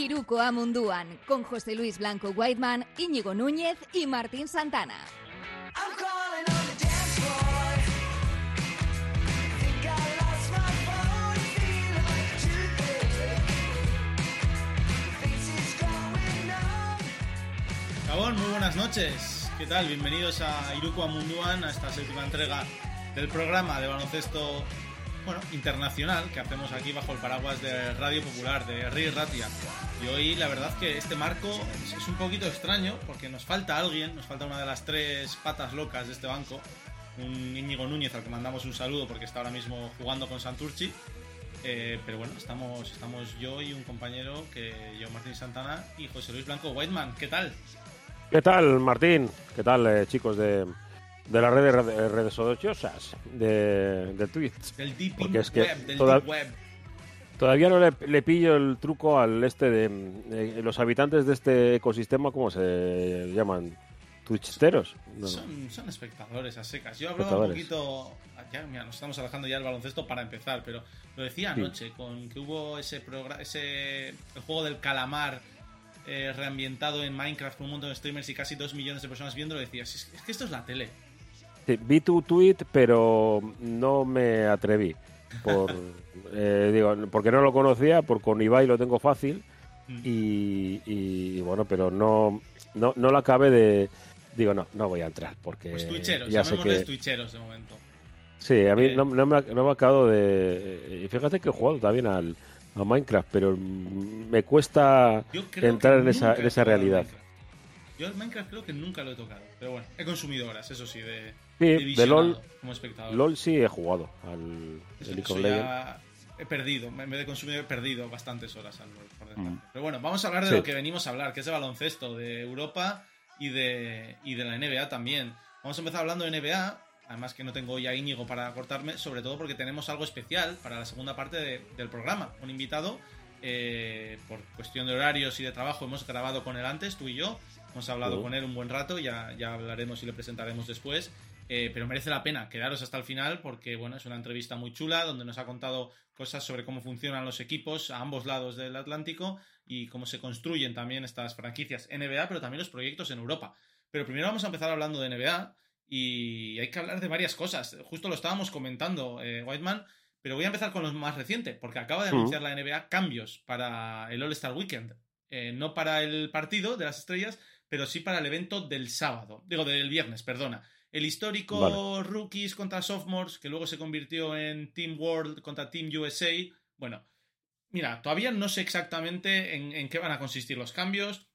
Iruko Amunduan, con José Luis Blanco Whiteman, Íñigo Núñez y Martín Santana. Gabón, muy buenas noches. ¿Qué tal? Bienvenidos a Iruko Amunduan, a esta séptima entrega del programa de baloncesto bueno, internacional que hacemos aquí bajo el paraguas de Radio Popular, de Ri Ratia. Y hoy la verdad que este marco es un poquito extraño porque nos falta alguien, nos falta una de las tres patas locas de este banco, un Íñigo Núñez al que mandamos un saludo porque está ahora mismo jugando con Santurchi. Eh, pero bueno, estamos, estamos yo y un compañero que yo, Martín Santana, y José Luis Blanco Whiteman. ¿Qué tal? ¿Qué tal, Martín? ¿Qué tal, eh, chicos de, de las redes, redes, redes sociosas, de, de Twitch? Del deep Porque es que web, del toda- deep web. Todavía no le, le pillo el truco al este de eh, los habitantes de este ecosistema, ¿cómo se llaman? ¿Twitcheros? No. Son, son espectadores a secas. Yo hablaba un poquito. Ya, mira, nos estamos alejando ya del baloncesto para empezar, pero lo decía Sí. anoche, con que hubo ese programa, ese el juego del calamar eh, reambientado en Minecraft con un montón de streamers y casi dos millones de personas viéndolo, decías, es, es que esto es la tele. Sí, vi tu tweet, pero no me atreví. Por, eh, digo, porque no lo conocía, por con Ibai lo tengo fácil. Mm. Y, y, bueno, pero no, no, no lo acabé de. Digo, no, no voy a entrar porque Pues ya sé que. twitcheros de momento. Sí, a mí Eh. no, no me, no me ha acabado de. Y fíjate que he jugado también al, a Minecraft, pero me cuesta entrar en esa, en esa realidad. Yo el Minecraft creo que nunca lo he tocado, pero bueno, he consumido horas, eso sí, de, Sí, de LOL, como espectador. LOL sí he jugado al Eso, League of Legends. he perdido, en vez de consumir he perdido bastantes horas al LoL, por. Mm. Pero bueno, vamos a hablar de Sí. lo que venimos a hablar, que es de baloncesto, de Europa y de, y de la NBA también. Vamos a empezar hablando de NBA, además que no tengo ya Íñigo para cortarme, sobre todo porque tenemos algo especial para la segunda parte de- del programa. Un invitado, eh, por cuestión de horarios y de trabajo, hemos grabado con él antes, tú y yo. Hemos hablado Ujú. con él un buen rato, ya, ya hablaremos y le presentaremos después. Eh, pero merece la pena quedaros hasta el final porque bueno, es una entrevista muy chula donde nos ha contado cosas sobre cómo funcionan los equipos a ambos lados del Atlántico y cómo se construyen también estas franquicias NBA, pero también los proyectos en Europa. Pero primero vamos a empezar hablando de NBA y hay que hablar de varias cosas. Justo lo estábamos comentando, eh, Whiteman, pero voy a empezar con lo más reciente, porque acaba de anunciar la NBA cambios para el All-Star Weekend. Eh, no para el partido de las estrellas, pero sí para el evento del sábado. Digo, del viernes, perdona. El histórico Vale. rookies contra sophomores, que luego se convirtió en Team World contra Team USA. Bueno, mira, todavía no sé exactamente en, en qué van a consistir los cambios,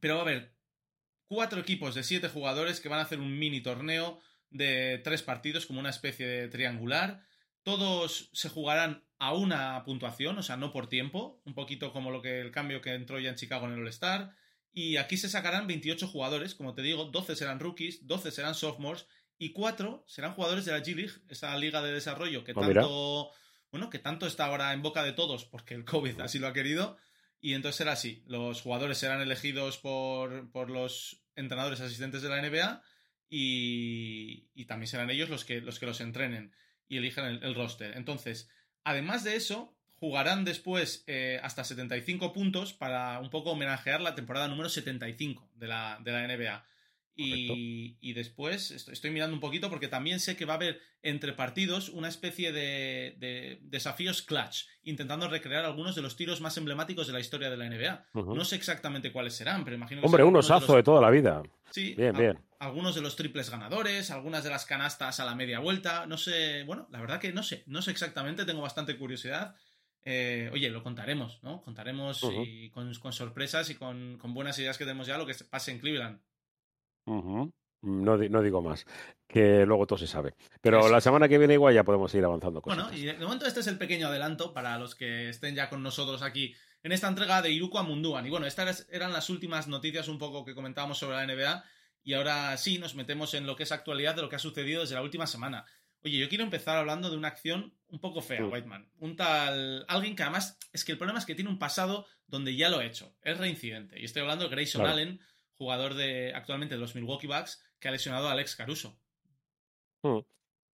pero va a haber cuatro equipos de siete jugadores que van a hacer un mini torneo de tres partidos, como una especie de triangular. Todos se jugarán a una puntuación, o sea, no por tiempo, un poquito como lo que el cambio que entró ya en Chicago en el All-Star. Y aquí se sacarán 28 jugadores, como te digo, 12 serán rookies, 12 serán sophomores y 4 serán jugadores de la G-League, esa liga de desarrollo que Ah, tanto, bueno, que tanto está ahora en boca de todos porque el COVID así lo ha querido. Y entonces será así, los jugadores serán elegidos por, por los entrenadores asistentes de la NBA y, y también serán ellos los que, los que los entrenen y eligen el, el roster. Entonces, además de eso, jugarán después eh, hasta 75 puntos para un poco homenajear la temporada número 75 de la, de la NBA. Y, y después estoy, estoy mirando un poquito porque también sé que va a haber entre partidos una especie de, de desafíos clutch, intentando recrear algunos de los tiros más emblemáticos de la historia de la NBA. No sé exactamente cuáles serán, pero imagino que Hombre, un de osazo los- de toda la vida. Sí, Bien, bien. algunos de los triples ganadores, algunas de las canastas a la media vuelta, no sé, bueno, la verdad que no sé, no sé exactamente, tengo bastante curiosidad. Eh, oye, lo contaremos, ¿no? Contaremos y con, con sorpresas y con, con buenas ideas que tenemos ya lo que se- pase en Cleveland. No, di- no digo más, que luego todo se sabe. Pero Eso la semana que viene igual ya podemos ir avanzando cosas. Bueno, y de momento este es el pequeño adelanto para los que estén ya con nosotros aquí en esta entrega de Iruko a Munduan. Y bueno, estas eran las últimas noticias un poco que comentábamos sobre la NBA. Y ahora sí nos metemos en lo que es actualidad de lo que ha sucedido desde la última semana. Oye, yo quiero empezar hablando de una acción un poco fea, Mm. Whiteman. Un tal. Alguien que además. Es que el problema es que tiene un pasado donde ya lo ha hecho. Es reincidente. Y estoy hablando de Grayson Claro. Allen, jugador de actualmente de los Milwaukee Bucks, que ha lesionado a Alex Caruso. Mm.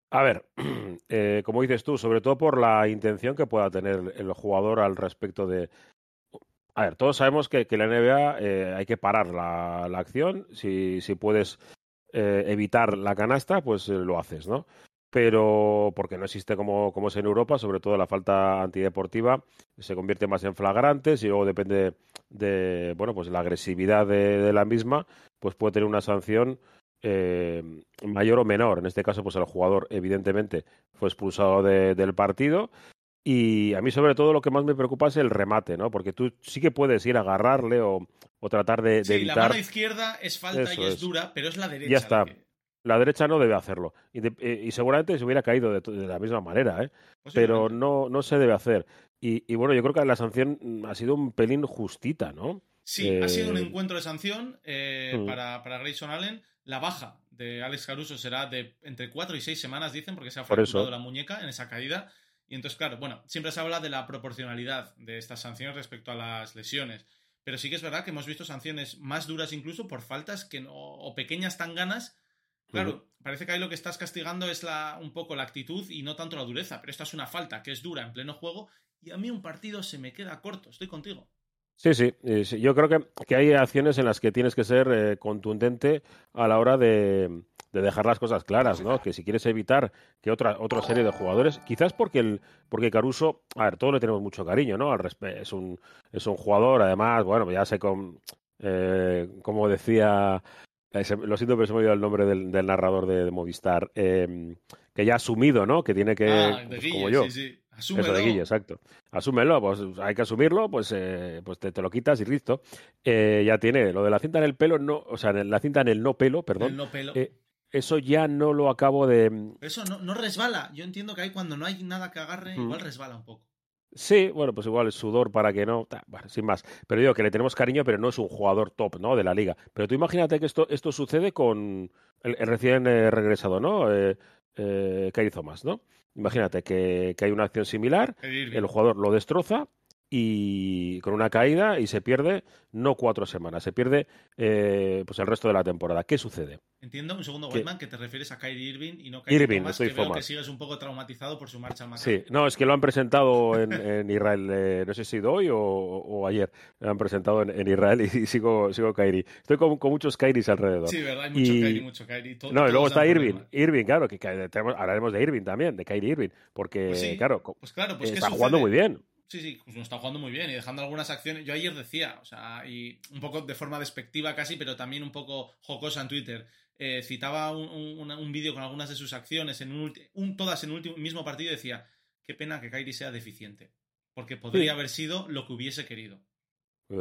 A ver, eh, como dices tú, sobre todo por la intención que pueda tener el jugador al respecto de a ver, todos sabemos que, que la NBA eh, hay que parar la, la acción. Si, si puedes eh, evitar la canasta, pues lo haces, ¿no? Pero porque no existe como, como es en Europa, sobre todo la falta antideportiva se convierte más en flagrantes y luego depende de, bueno, pues la agresividad de, de la misma, pues puede tener una sanción eh, mayor o menor. En este caso, pues el jugador evidentemente fue expulsado de, del partido. Y a mí sobre todo lo que más me preocupa es el remate, ¿no? Porque tú sí que puedes ir a agarrarle o, o tratar de, de Sí, evitar... la mano izquierda es falta Eso y es, es. dura, pero es la derecha. Ya está. que- La derecha no debe hacerlo. Y, de- eh, y seguramente se hubiera caído de, la misma manera, ¿eh? Pero no, no se debe hacer. Y, y bueno, yo creo que la sanción mm, ha sido un pelín justita, ¿no? Sí, ha sido un Eh, encuentro de sanción eh, mm. para, para Grayson Allen. La baja de Alex Caruso será de entre 4 y 6 semanas, dicen, porque se ha fracturado la muñeca en esa caída. Y entonces, claro, bueno, siempre se habla de la proporcionalidad de estas sanciones respecto a las lesiones. Pero sí que es verdad que hemos visto sanciones más duras incluso por faltas que no, o pequeñas tanganas. Claro, parece que ahí lo que estás castigando es la, un poco la actitud y no tanto la dureza. Pero esta es una falta que es dura en pleno juego y a mí un partido se me queda corto. Estoy contigo. Sí, sí, eh, sí. Yo creo que, que hay acciones en las que tienes que ser eh, contundente a la hora de, de dejar las cosas claras, ¿no? Que si quieres evitar que otra, otra serie de jugadores, quizás porque el, porque Caruso, a ver, todos le tenemos mucho cariño, ¿no? Al es un, es un jugador, además, bueno, ya sé con, eh, como decía, eh, se- lo siento, pero se me ha olvidado el nombre del, del narrador de, de Movistar, eh, que ya ha asumido, ¿no? Que tiene que, ah, de pues, Guille, como yo, sí, sí. Asúmelo. eso de Guille, exacto. Asúmelo, pues hay que asumirlo, pues, eh, pues te, te lo quitas y listo. Eh, ya tiene lo de la cinta en el pelo, no, o sea, en la cinta en el no pelo, El perdón. no pelo. eh, eso ya no lo acabo de. Pero eso no, no resbala. Yo entiendo que ahí cuando no hay nada que agarre, Mm. igual resbala un poco. Sí, bueno, pues igual el sudor para que no. ta, Bueno, sin más. Pero digo que le tenemos cariño, pero no es un jugador top, ¿no? De la liga. Pero tú imagínate que esto, esto sucede con el, el recién eh, regresado, ¿no? Eh, eh, Thomas, ¿no? Imagínate que, que hay una acción similar, el jugador lo destroza y con una caída y se pierde no cuatro semanas, se pierde eh, pues el resto de la temporada. ¿Qué sucede? Entiendo, un segundo. Whiteman, que te refieres a Kyrie Irving y no Kyrie Irving, Thomas, estoy que veo que sigues un poco traumatizado por su marcha al. Sí, no, es que lo han presentado en, en Israel, eh, no sé si hoy o, o ayer, lo han presentado en, en Israel y, sigo, sigo Kairi. Estoy con, con muchos Kairis alrededor. Sí, verdad, hay mucho Y- Kyrie, mucho Kyrie. No, y luego está Irving. Irving, claro, que, que tenemos- hablaremos de Irving también, de Kyrie Irving, porque, Pues sí, claro, Pues claro, pues ¿qué está jugando muy bien. Sí, sí, pues no está jugando muy bien y dejando algunas acciones. Yo ayer decía, o sea, y un poco de forma despectiva casi, pero también un poco jocosa en Twitter. eh, citaba un, un- un vídeo con algunas de sus acciones, en un, todas en un último, mismo partido, y decía: Qué pena que Kyrie sea deficiente. Porque podría Sí. haber sido lo que hubiese querido.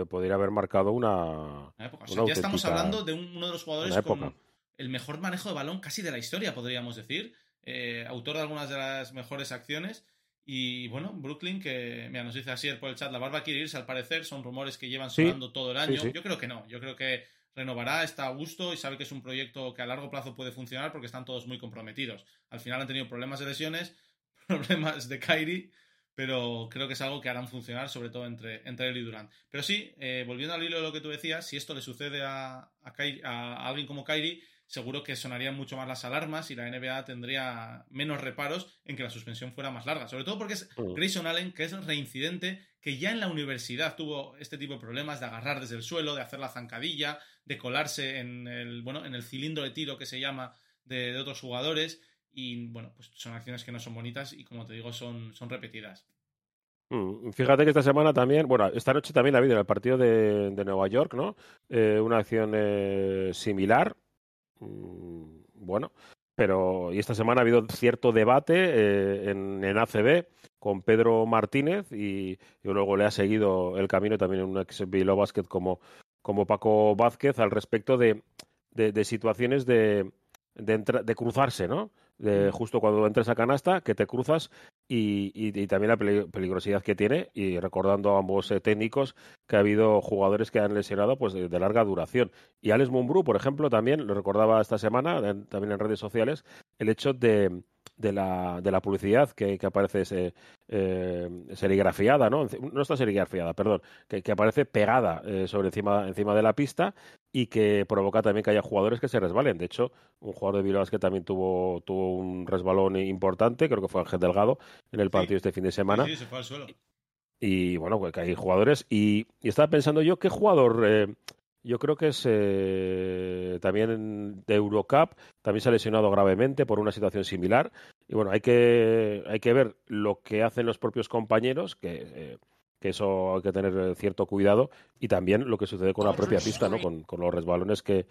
Podría haber marcado una. Una época. O sea, Una ya estamos hablando de un- uno de los jugadores con el mejor manejo de balón casi de la historia, podríamos decir. Eh, autor de algunas de las mejores acciones. Y bueno, Brooklyn, que mira, nos dice así por el chat, la barba quiere irse al parecer, son rumores que llevan Sí, sonando todo el sí, año. sí. Yo creo que no, yo creo que renovará, está a gusto y sabe que es un proyecto que a largo plazo puede funcionar porque están todos muy comprometidos. Al final han tenido problemas de lesiones, problemas de Kyrie, pero creo que es algo que harán funcionar, sobre todo entre, entre él y Durant. Pero sí, eh, volviendo al hilo de lo que tú decías, si esto le sucede a, a, Kyrie- a alguien como Kyrie, seguro que sonarían mucho más las alarmas y la NBA tendría menos reparos en que la suspensión fuera más larga. Sobre todo porque es Mm. Grayson Allen, que es reincidente, que ya en la universidad tuvo este tipo de problemas de agarrar desde el suelo, de hacer la zancadilla, de colarse en el, bueno, en el cilindro de tiro que se llama de, de otros jugadores. Y bueno, pues son acciones que no son bonitas y como te digo, son, son repetidas. Mm, Fíjate que esta semana también, bueno, esta noche también ha habido en el partido de, de Nueva York, ¿no? Eh, una acción eh, similar. Mm, Bueno, pero y esta semana ha habido cierto debate eh, en, en ACB con Pedro Martínez y, y luego le ha seguido el camino también un ex Bilbao Basket como, como Paco Vázquez al respecto de, de, de situaciones de, de, de cruzarse, ¿no? De justo cuando entres a canasta, que te cruzas y, y- y también la peli- peligrosidad que tiene. Y recordando a ambos eh, técnicos que ha habido jugadores que han lesionado pues de, de larga duración. Y Alex Mumbrú por ejemplo también lo recordaba esta semana en- también en redes sociales el hecho de, de la, de la publicidad que, que aparece ese, eh, serigrafiada no no está serigrafiada perdón que, que aparece pegada eh, sobre encima encima de la pista y que provoca también que haya jugadores que se resbalen de hecho un jugador de Bilbao que también tuvo tuvo un resbalón importante creo que fue Ángel Delgado en el partido este fin de semana Sí, sí, se fue al suelo. Y bueno, pues que hay jugadores. Y, estaba pensando yo, ¿qué jugador? Eh, yo creo que es eh, también de Eurocup, también se ha lesionado gravemente por una situación similar. Y bueno, hay que, hay que ver lo que hacen los propios compañeros, que, eh, que eso hay que tener cierto cuidado, y también lo que sucede con la propia pista, ¿no? con, con los resbalones que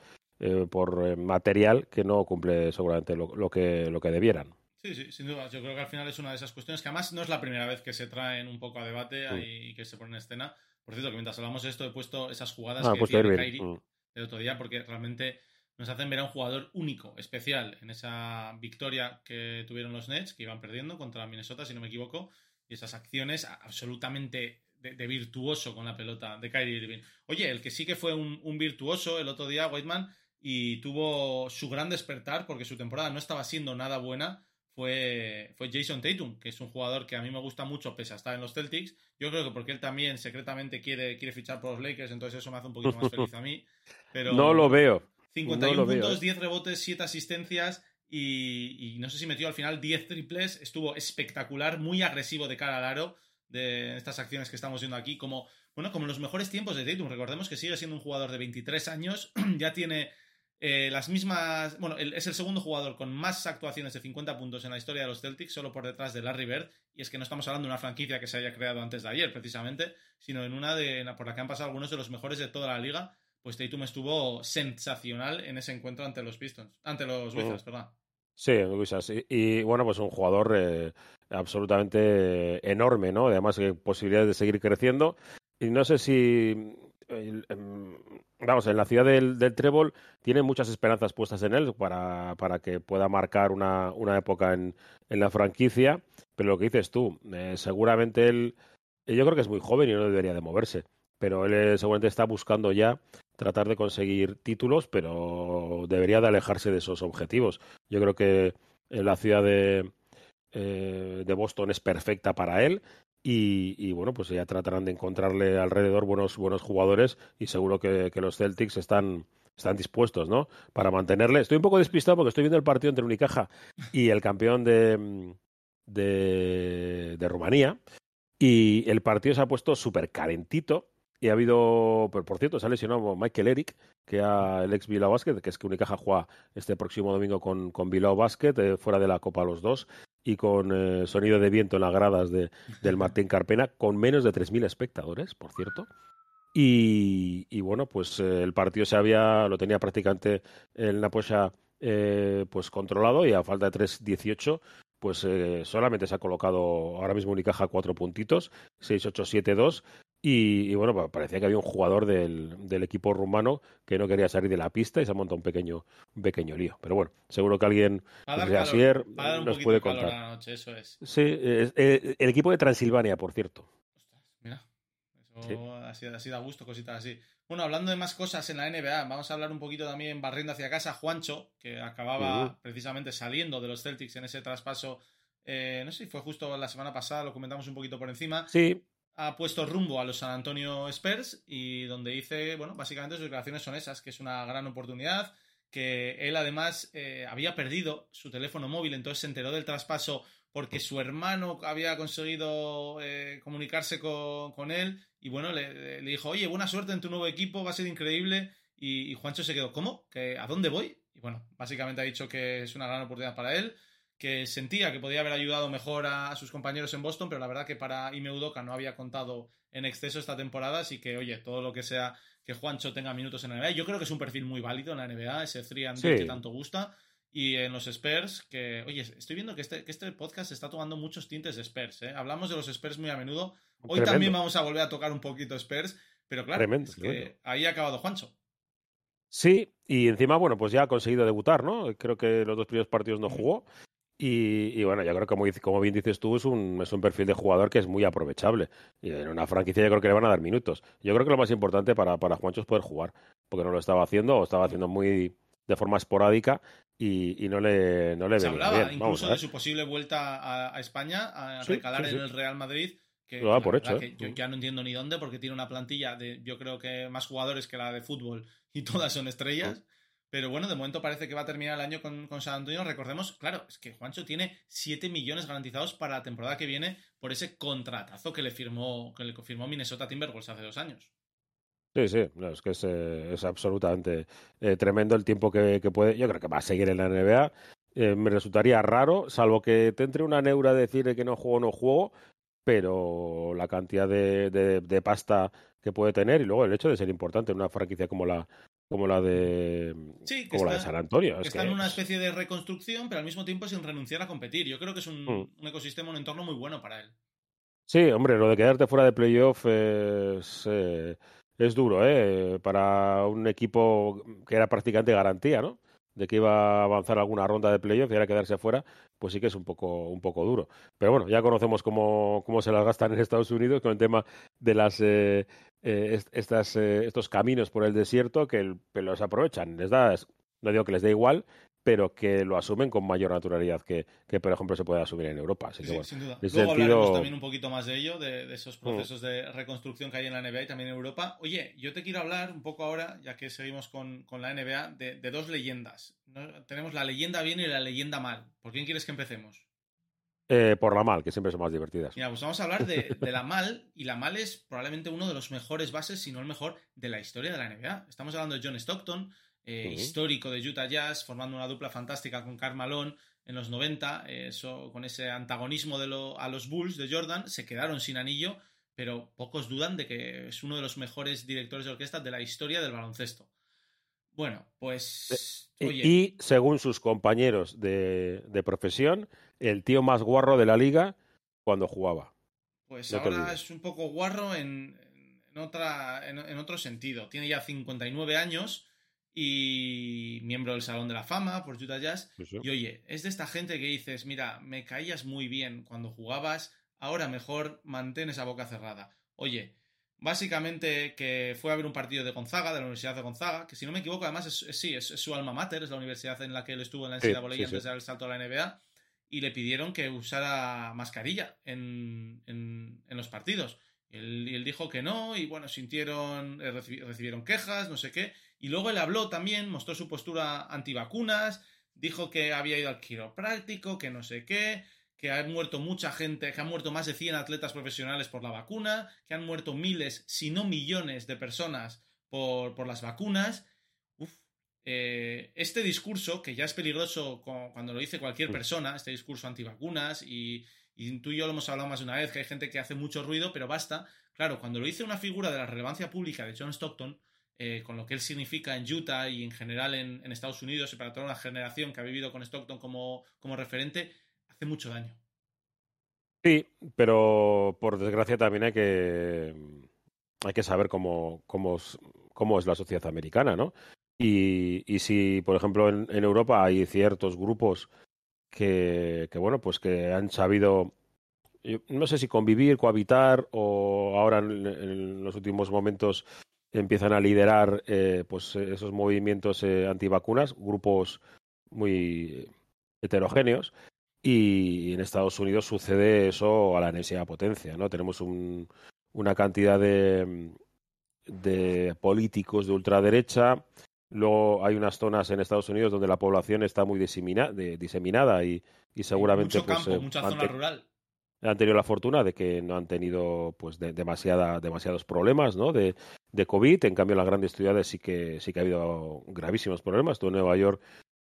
por material que no cumple seguramente lo, lo, que, lo que debieran. Sí, sí, sin duda. Yo creo que al final es una de esas cuestiones que además no es la primera vez que se traen un poco a debate y que se pone en escena. Por cierto, que mientras hablamos de esto he puesto esas jugadas ah, que tiene Kairi mm. el otro día porque realmente nos hacen ver a un jugador único, especial en esa victoria que tuvieron los Nets, que iban perdiendo contra Minnesota, si no me equivoco, y esas acciones absolutamente de, virtuoso con la pelota de Kyrie Irving. Oye, el que sí que fue un, un virtuoso el otro día, Whiteman, y tuvo su gran despertar porque su temporada no estaba siendo nada buena fue, fue Jason Tatum, que es un jugador que a mí me gusta mucho pese a estar en los Celtics. Yo creo que porque él también secretamente quiere, quiere fichar por los Lakers, entonces eso me hace un poquito más feliz a mí. Pero no lo veo. 51 puntos, 10 ¿eh? rebotes, 7 asistencias y, no sé si metió al final 10 triples. Estuvo espectacular, muy agresivo de cara al aro de estas acciones que estamos viendo aquí. Como, bueno, como en los mejores tiempos de Tatum. Recordemos que sigue siendo un jugador de 23 años, ya tiene eh, las mismas. Bueno, es el segundo jugador con más actuaciones de 50 puntos en la historia de los Celtics, solo por detrás de Larry Bird. Y es que no estamos hablando de una franquicia que se haya creado antes de ayer, precisamente, sino en una de, por la que han pasado algunos de los mejores de toda la liga. Pues Tatum estuvo sensacional en ese encuentro ante los Pistons, ante los Wizards, perdón. Sí, Wizards. Y, bueno, pues un jugador eh, absolutamente enorme, ¿no? Además, hay posibilidades de seguir creciendo. Y no sé si Em, vamos, en la ciudad del, del, Trébol tiene muchas esperanzas puestas en él para, para que pueda marcar una, una época en, en, la franquicia, pero lo que dices tú, eh, seguramente él, eh, yo creo que es muy joven y no debería de moverse, pero él eh, seguramente está buscando ya tratar de conseguir títulos, pero debería de alejarse de esos objetivos. Yo creo que la ciudad de, de Boston es perfecta para él y, bueno, pues ya tratarán de encontrarle alrededor buenos, buenos jugadores y seguro que, los Celtics están, están dispuestos, ¿no? Para mantenerle. Estoy un poco despistado porque estoy viendo el partido entre Unicaja y el campeón de, de, de Rumanía. Y el partido se ha puesto súper calentito. Y ha habido, por, cierto, se ha lesionado Michael Eric, que es el ex Bilbao Basket, que es que Unicaja juega este próximo domingo con, con Bilbao Basket, eh, fuera de la Copa los dos y con eh, sonido de viento en las gradas de, del Martín Carpena, con menos de 3.000 espectadores, por cierto. Y, y bueno, pues eh, el partido se había, lo tenía prácticamente en la pocha eh, pues controlado y a falta de 3.18 pues solamente se ha colocado ahora mismo Unicaja cuatro puntitos, 6-8-7-2 y, bueno, parecía que había un jugador del, del, equipo rumano que no quería salir de la pista y se ha montado un pequeño, un pequeño lío. Pero bueno, seguro que alguien de Asier nos puede contar. Noche, eso es. Sí, el equipo de Transilvania, por cierto. mira, eso ha, sido, ha sido a gusto, cositas así. Bueno, hablando de más cosas en la NBA, vamos a hablar un poquito también barriendo hacia casa. Juancho, que acababa precisamente saliendo de los Celtics en ese traspaso. Eh, no sé si fue justo la semana pasada, lo comentamos un poquito por encima. Sí, ha puesto rumbo a los San Antonio Spurs y donde dice, bueno, básicamente sus declaraciones son esas, que es una gran oportunidad, que él además eh, había perdido su teléfono móvil, entonces se enteró del traspaso porque su hermano había conseguido eh, comunicarse con, él y bueno, le, dijo, oye, buena suerte en tu nuevo equipo, va a ser increíble. Y, Juancho se quedó, ¿cómo? ¿Que, ¿A dónde voy? Y bueno, básicamente ha dicho que es una gran oportunidad para él, que sentía que podía haber ayudado mejor a, sus compañeros en Boston, pero la verdad que para Ime Udoka no había contado en exceso esta temporada, así que, oye, todo lo que sea que Juancho tenga minutos en la NBA, yo creo que es un perfil muy válido en la NBA, ese 3 que tanto gusta, y en los Spurs, que, oye, estoy viendo que este, que este podcast está tomando muchos tintes de Spurs, ¿eh? Hablamos de los Spurs muy a menudo, hoy también vamos a volver a tocar un poquito Spurs, pero claro, ahí ha acabado Juancho. Sí, y encima, bueno, pues ya ha conseguido debutar, ¿no? Creo que los dos primeros partidos no jugó. Y, bueno, yo creo que como, como, bien dices tú, es un, es un perfil de jugador que es muy aprovechable. Y en una franquicia yo creo que le van a dar minutos. Yo creo que lo más importante para, para Juancho es poder jugar, porque no lo estaba haciendo o estaba haciendo muy de forma esporádica y, y no le, no le Se hablaba incluso de su posible vuelta a, España, a recalar en el Real Madrid. Que, por hecho, ¿eh? yo ya no entiendo ni dónde, porque tiene una plantilla de, yo creo que más jugadores que la de fútbol y todas son estrellas. Pero bueno, de momento parece que va a terminar el año con, con, San Antonio. Recordemos, claro, es que Juancho tiene 7 millones garantizados para la temporada que viene por ese contratazo que le firmó, que le firmó Minnesota Timberwolves hace dos años. Sí, sí, es que es, eh, es absolutamente eh, tremendo el tiempo que, que, puede. Yo creo que va a seguir en la NBA. Eh, me resultaría raro, salvo que te entre una neura de decir que no juego, no juego, pero la cantidad de, de, pasta que puede tener y luego el hecho de ser importante en una franquicia como la como la de sí, como está, la de San Antonio. Que es está que en una especie de reconstrucción, pero al mismo tiempo sin renunciar a competir. Yo creo que es un, Mm. un ecosistema, un entorno muy bueno para él. Sí, hombre, lo de quedarte fuera de playoff es, eh, es duro, ¿eh? Para un equipo que era prácticamente garantía, ¿no? De que iba a avanzar alguna ronda de playoff y ahora quedarse fuera, pues sí que es un poco, un poco duro. Pero bueno, ya conocemos cómo, cómo se las gastan en Estados Unidos con el tema de las eh, eh, estas, eh, estos caminos por el desierto que, el, que los aprovechan. Les da, no digo que les dé igual, pero que lo asumen con mayor naturalidad que, que por ejemplo, se puede asumir en Europa. Así que, Sí, bueno, sin duda. Luego sentido- hablaremos también un poquito más de ello, de, de esos Mm. procesos de reconstrucción que hay en la NBA y también en Europa. Oye, yo te quiero hablar un poco ahora, ya que seguimos con, con la NBA, de, de dos leyendas. ¿no? Tenemos la leyenda bien y la leyenda mal. ¿Por quién quieres que empecemos? Eh, por la mal, que siempre son más divertidas. Mira, pues vamos a hablar de, de la Mal, y la Mal es probablemente uno de los mejores bases, si no el mejor, de la historia de la NBA. Estamos hablando de John Stockton, eh, histórico de Utah Jazz, formando una dupla fantástica con Karl Malone en los 90, eh, eso, con ese antagonismo de lo- a los Bulls de Jordan, se quedaron sin anillo, pero pocos dudan de que es uno de los mejores directores de orquesta de la historia del baloncesto. Bueno, pues... Y- Oye, Y según sus compañeros de, de profesión, el tío más guarro de la liga cuando jugaba. Pues No ahora es un poco guarro en, en otra, en, en otro sentido. Tiene ya 59 años y miembro del Salón de la Fama por Utah Jazz. Sí. Y oye, es de esta gente que dices, mira, me caías muy bien cuando jugabas, ahora mejor mantén esa boca cerrada. Oye, básicamente que fue a ver un partido de Gonzaga, de la Universidad de Gonzaga, que si no me equivoco, además es, es- sí, es, es su alma mater, es la universidad en la que él estuvo en la Sí, NCAA sí, antes sí. de dar el salto a la NBA, y le pidieron que usara mascarilla en, en, en los partidos. Él, él dijo que no, y bueno, sintieron, eh, recibi- recibieron quejas, no sé qué. Y luego él habló también, mostró su postura antivacunas, dijo que había ido al quiropráctico, que no sé qué, que ha muerto mucha gente, que han muerto más de 100 atletas profesionales por la vacuna, que han muerto miles, si no millones de personas por, por las vacunas. Eh, este discurso, que ya es peligroso cu- cuando lo dice cualquier persona, este discurso antivacunas, y, y tú y yo lo hemos hablado más de una vez, que hay gente que hace mucho ruido, pero basta. Claro, cuando lo dice una figura de la relevancia pública de John Stockton, eh, con lo que él significa en Utah y en general en, en Estados Unidos y para toda una generación que ha vivido con Stockton como, como referente, hace mucho daño. Sí, pero por desgracia también hay que hay que saber cómo, cómo, es, cómo es la sociedad americana, ¿no? Y, si, por ejemplo, en, en Europa hay ciertos grupos que, bueno, pues que han sabido, no sé si convivir, cohabitar, o ahora en, en los últimos momentos empiezan a liderar eh, pues esos movimientos eh, antivacunas, grupos muy heterogéneos, y en Estados Unidos sucede eso a la enésima potencia, ¿no? Tenemos un, una cantidad de, de políticos de ultraderecha. Luego hay unas zonas en Estados Unidos donde la población está muy disemina, de, diseminada y, y seguramente Mucho pues, campo, eh, mucha han zona te- rural. han tenido la fortuna de que no han tenido pues de- demasiada, demasiados problemas ¿no? de, de COVID. En cambio, en las grandes ciudades sí que sí que ha habido gravísimos problemas. Tú en Nueva York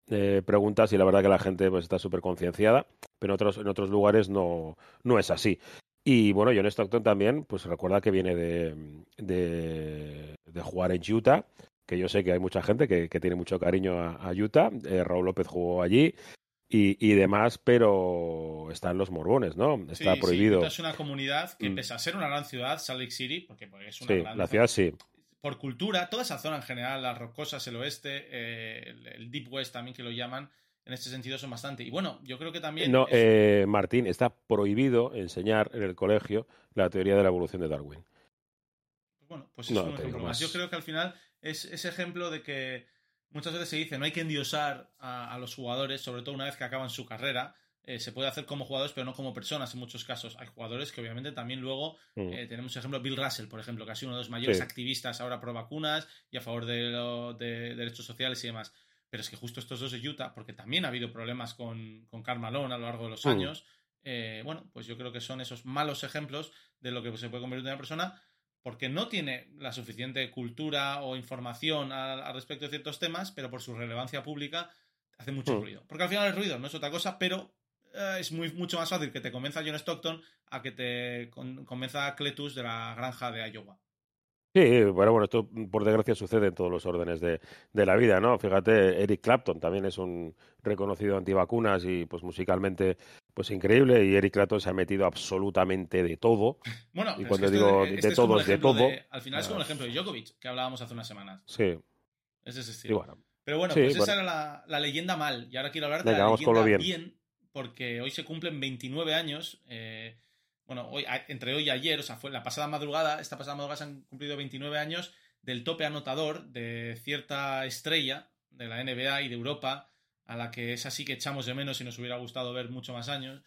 eh, preguntas y la verdad que la gente pues, está súper concienciada, pero en otros, en otros lugares no, no es así. Y bueno, John Stockton también, pues recuerda que viene de, de, de jugar en Utah, que yo sé que hay mucha gente que, que tiene mucho cariño a, a Utah. Eh, Raúl López jugó allí y, y demás, pero están los morbones, ¿no? Está Sí, prohibido. Sí, Utah es una comunidad que, Mm. pese a ser una gran ciudad, Salt Lake City, porque pues, es una Sí, gran la ciudad sí. por cultura, toda esa zona en general, las rocosas, el oeste, eh, el, el Deep West también que lo llaman, en este sentido son bastante. Y bueno, yo creo que también... No, es- eh, Martín, está prohibido enseñar en el colegio la teoría de la evolución de Darwin. Bueno, pues es No, un ejemplo más. Yo creo que al final es ese ejemplo de que muchas veces se dice no hay que endiosar a, a los jugadores, sobre todo una vez que acaban su carrera. Eh, se puede hacer como jugadores, pero no como personas en muchos casos. Hay jugadores que obviamente también luego Mm. eh, tenemos ejemplo Bill Russell, por ejemplo, que ha sido uno de los mayores Sí. activistas ahora pro vacunas y a favor de, lo- de derechos sociales y demás. pero es que justo estos dos de Utah, porque también ha habido problemas con, con a lo largo de los Mm. años, eh, bueno, pues yo creo que son esos malos ejemplos de lo que se puede convertir en una persona porque no tiene la suficiente cultura o información al, al respecto de ciertos temas, pero por su relevancia pública hace mucho Mm. ruido. Porque al final el ruido no es otra cosa, pero eh, es muy, mucho más fácil que te convenza John Stockton a que te con- convenza Cletus de la granja de Iowa. Sí, pero bueno, esto por desgracia sucede en todos los órdenes de, de la vida, ¿no? Fíjate, Eric Clapton también es un reconocido antivacunas y pues musicalmente pues increíble y Eric Clapton se ha metido absolutamente de todo. Bueno, Y pero es cuando que digo este de es todos, el de ejemplo todo, al final es como el ah. ejemplo de Djokovic, que hablábamos hace unas semanas. Sí, Es ese y estilo. bueno. Pero bueno, Sí, pues esa bueno. era la, la leyenda mal. Y ahora quiero hablar de Venga, la leyenda bien. bien. porque hoy se cumplen 29 años. eh, bueno, hoy, entre hoy y ayer, o sea, fue la pasada madrugada, esta pasada madrugada se han cumplido 29 años del tope anotador de cierta estrella de la NBA y de Europa, a la que es así que echamos de menos y nos hubiera gustado ver mucho más años,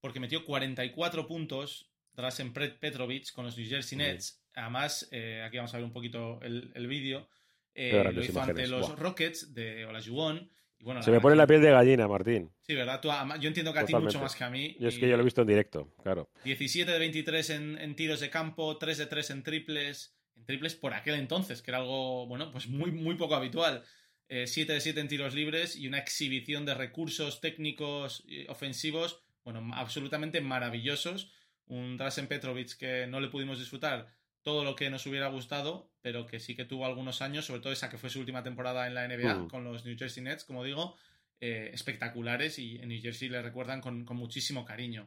porque metió 44 puntos Drazen Pet- Petrovic con los New Jersey. Nets. Además, eh, aquí vamos a ver un poquito el, el vídeo. eh, lo hizo ante los. Rockets de Olajuwon. Y bueno, Se me pone la piel de gallina, Martín. Sí, ¿verdad? Tú, yo entiendo que a ti mucho más que a mí. Y es que yo lo he visto en directo, claro. 17 de 23 en, en tiros de campo, 3 de 3 en triples. En triples por aquel entonces, que era algo, bueno, pues muy, muy poco habitual. Eh, 7 de 7 en tiros libres y una exhibición de recursos técnicos y ofensivos, bueno, absolutamente maravillosos. Un Drasen Petrovic que no le pudimos disfrutar todo lo que nos hubiera gustado, pero que sí que tuvo algunos años, sobre todo esa que fue su última temporada en la NBA Mm. con los New Jersey Nets, como digo, eh, espectaculares y en New Jersey le recuerdan con, con muchísimo cariño.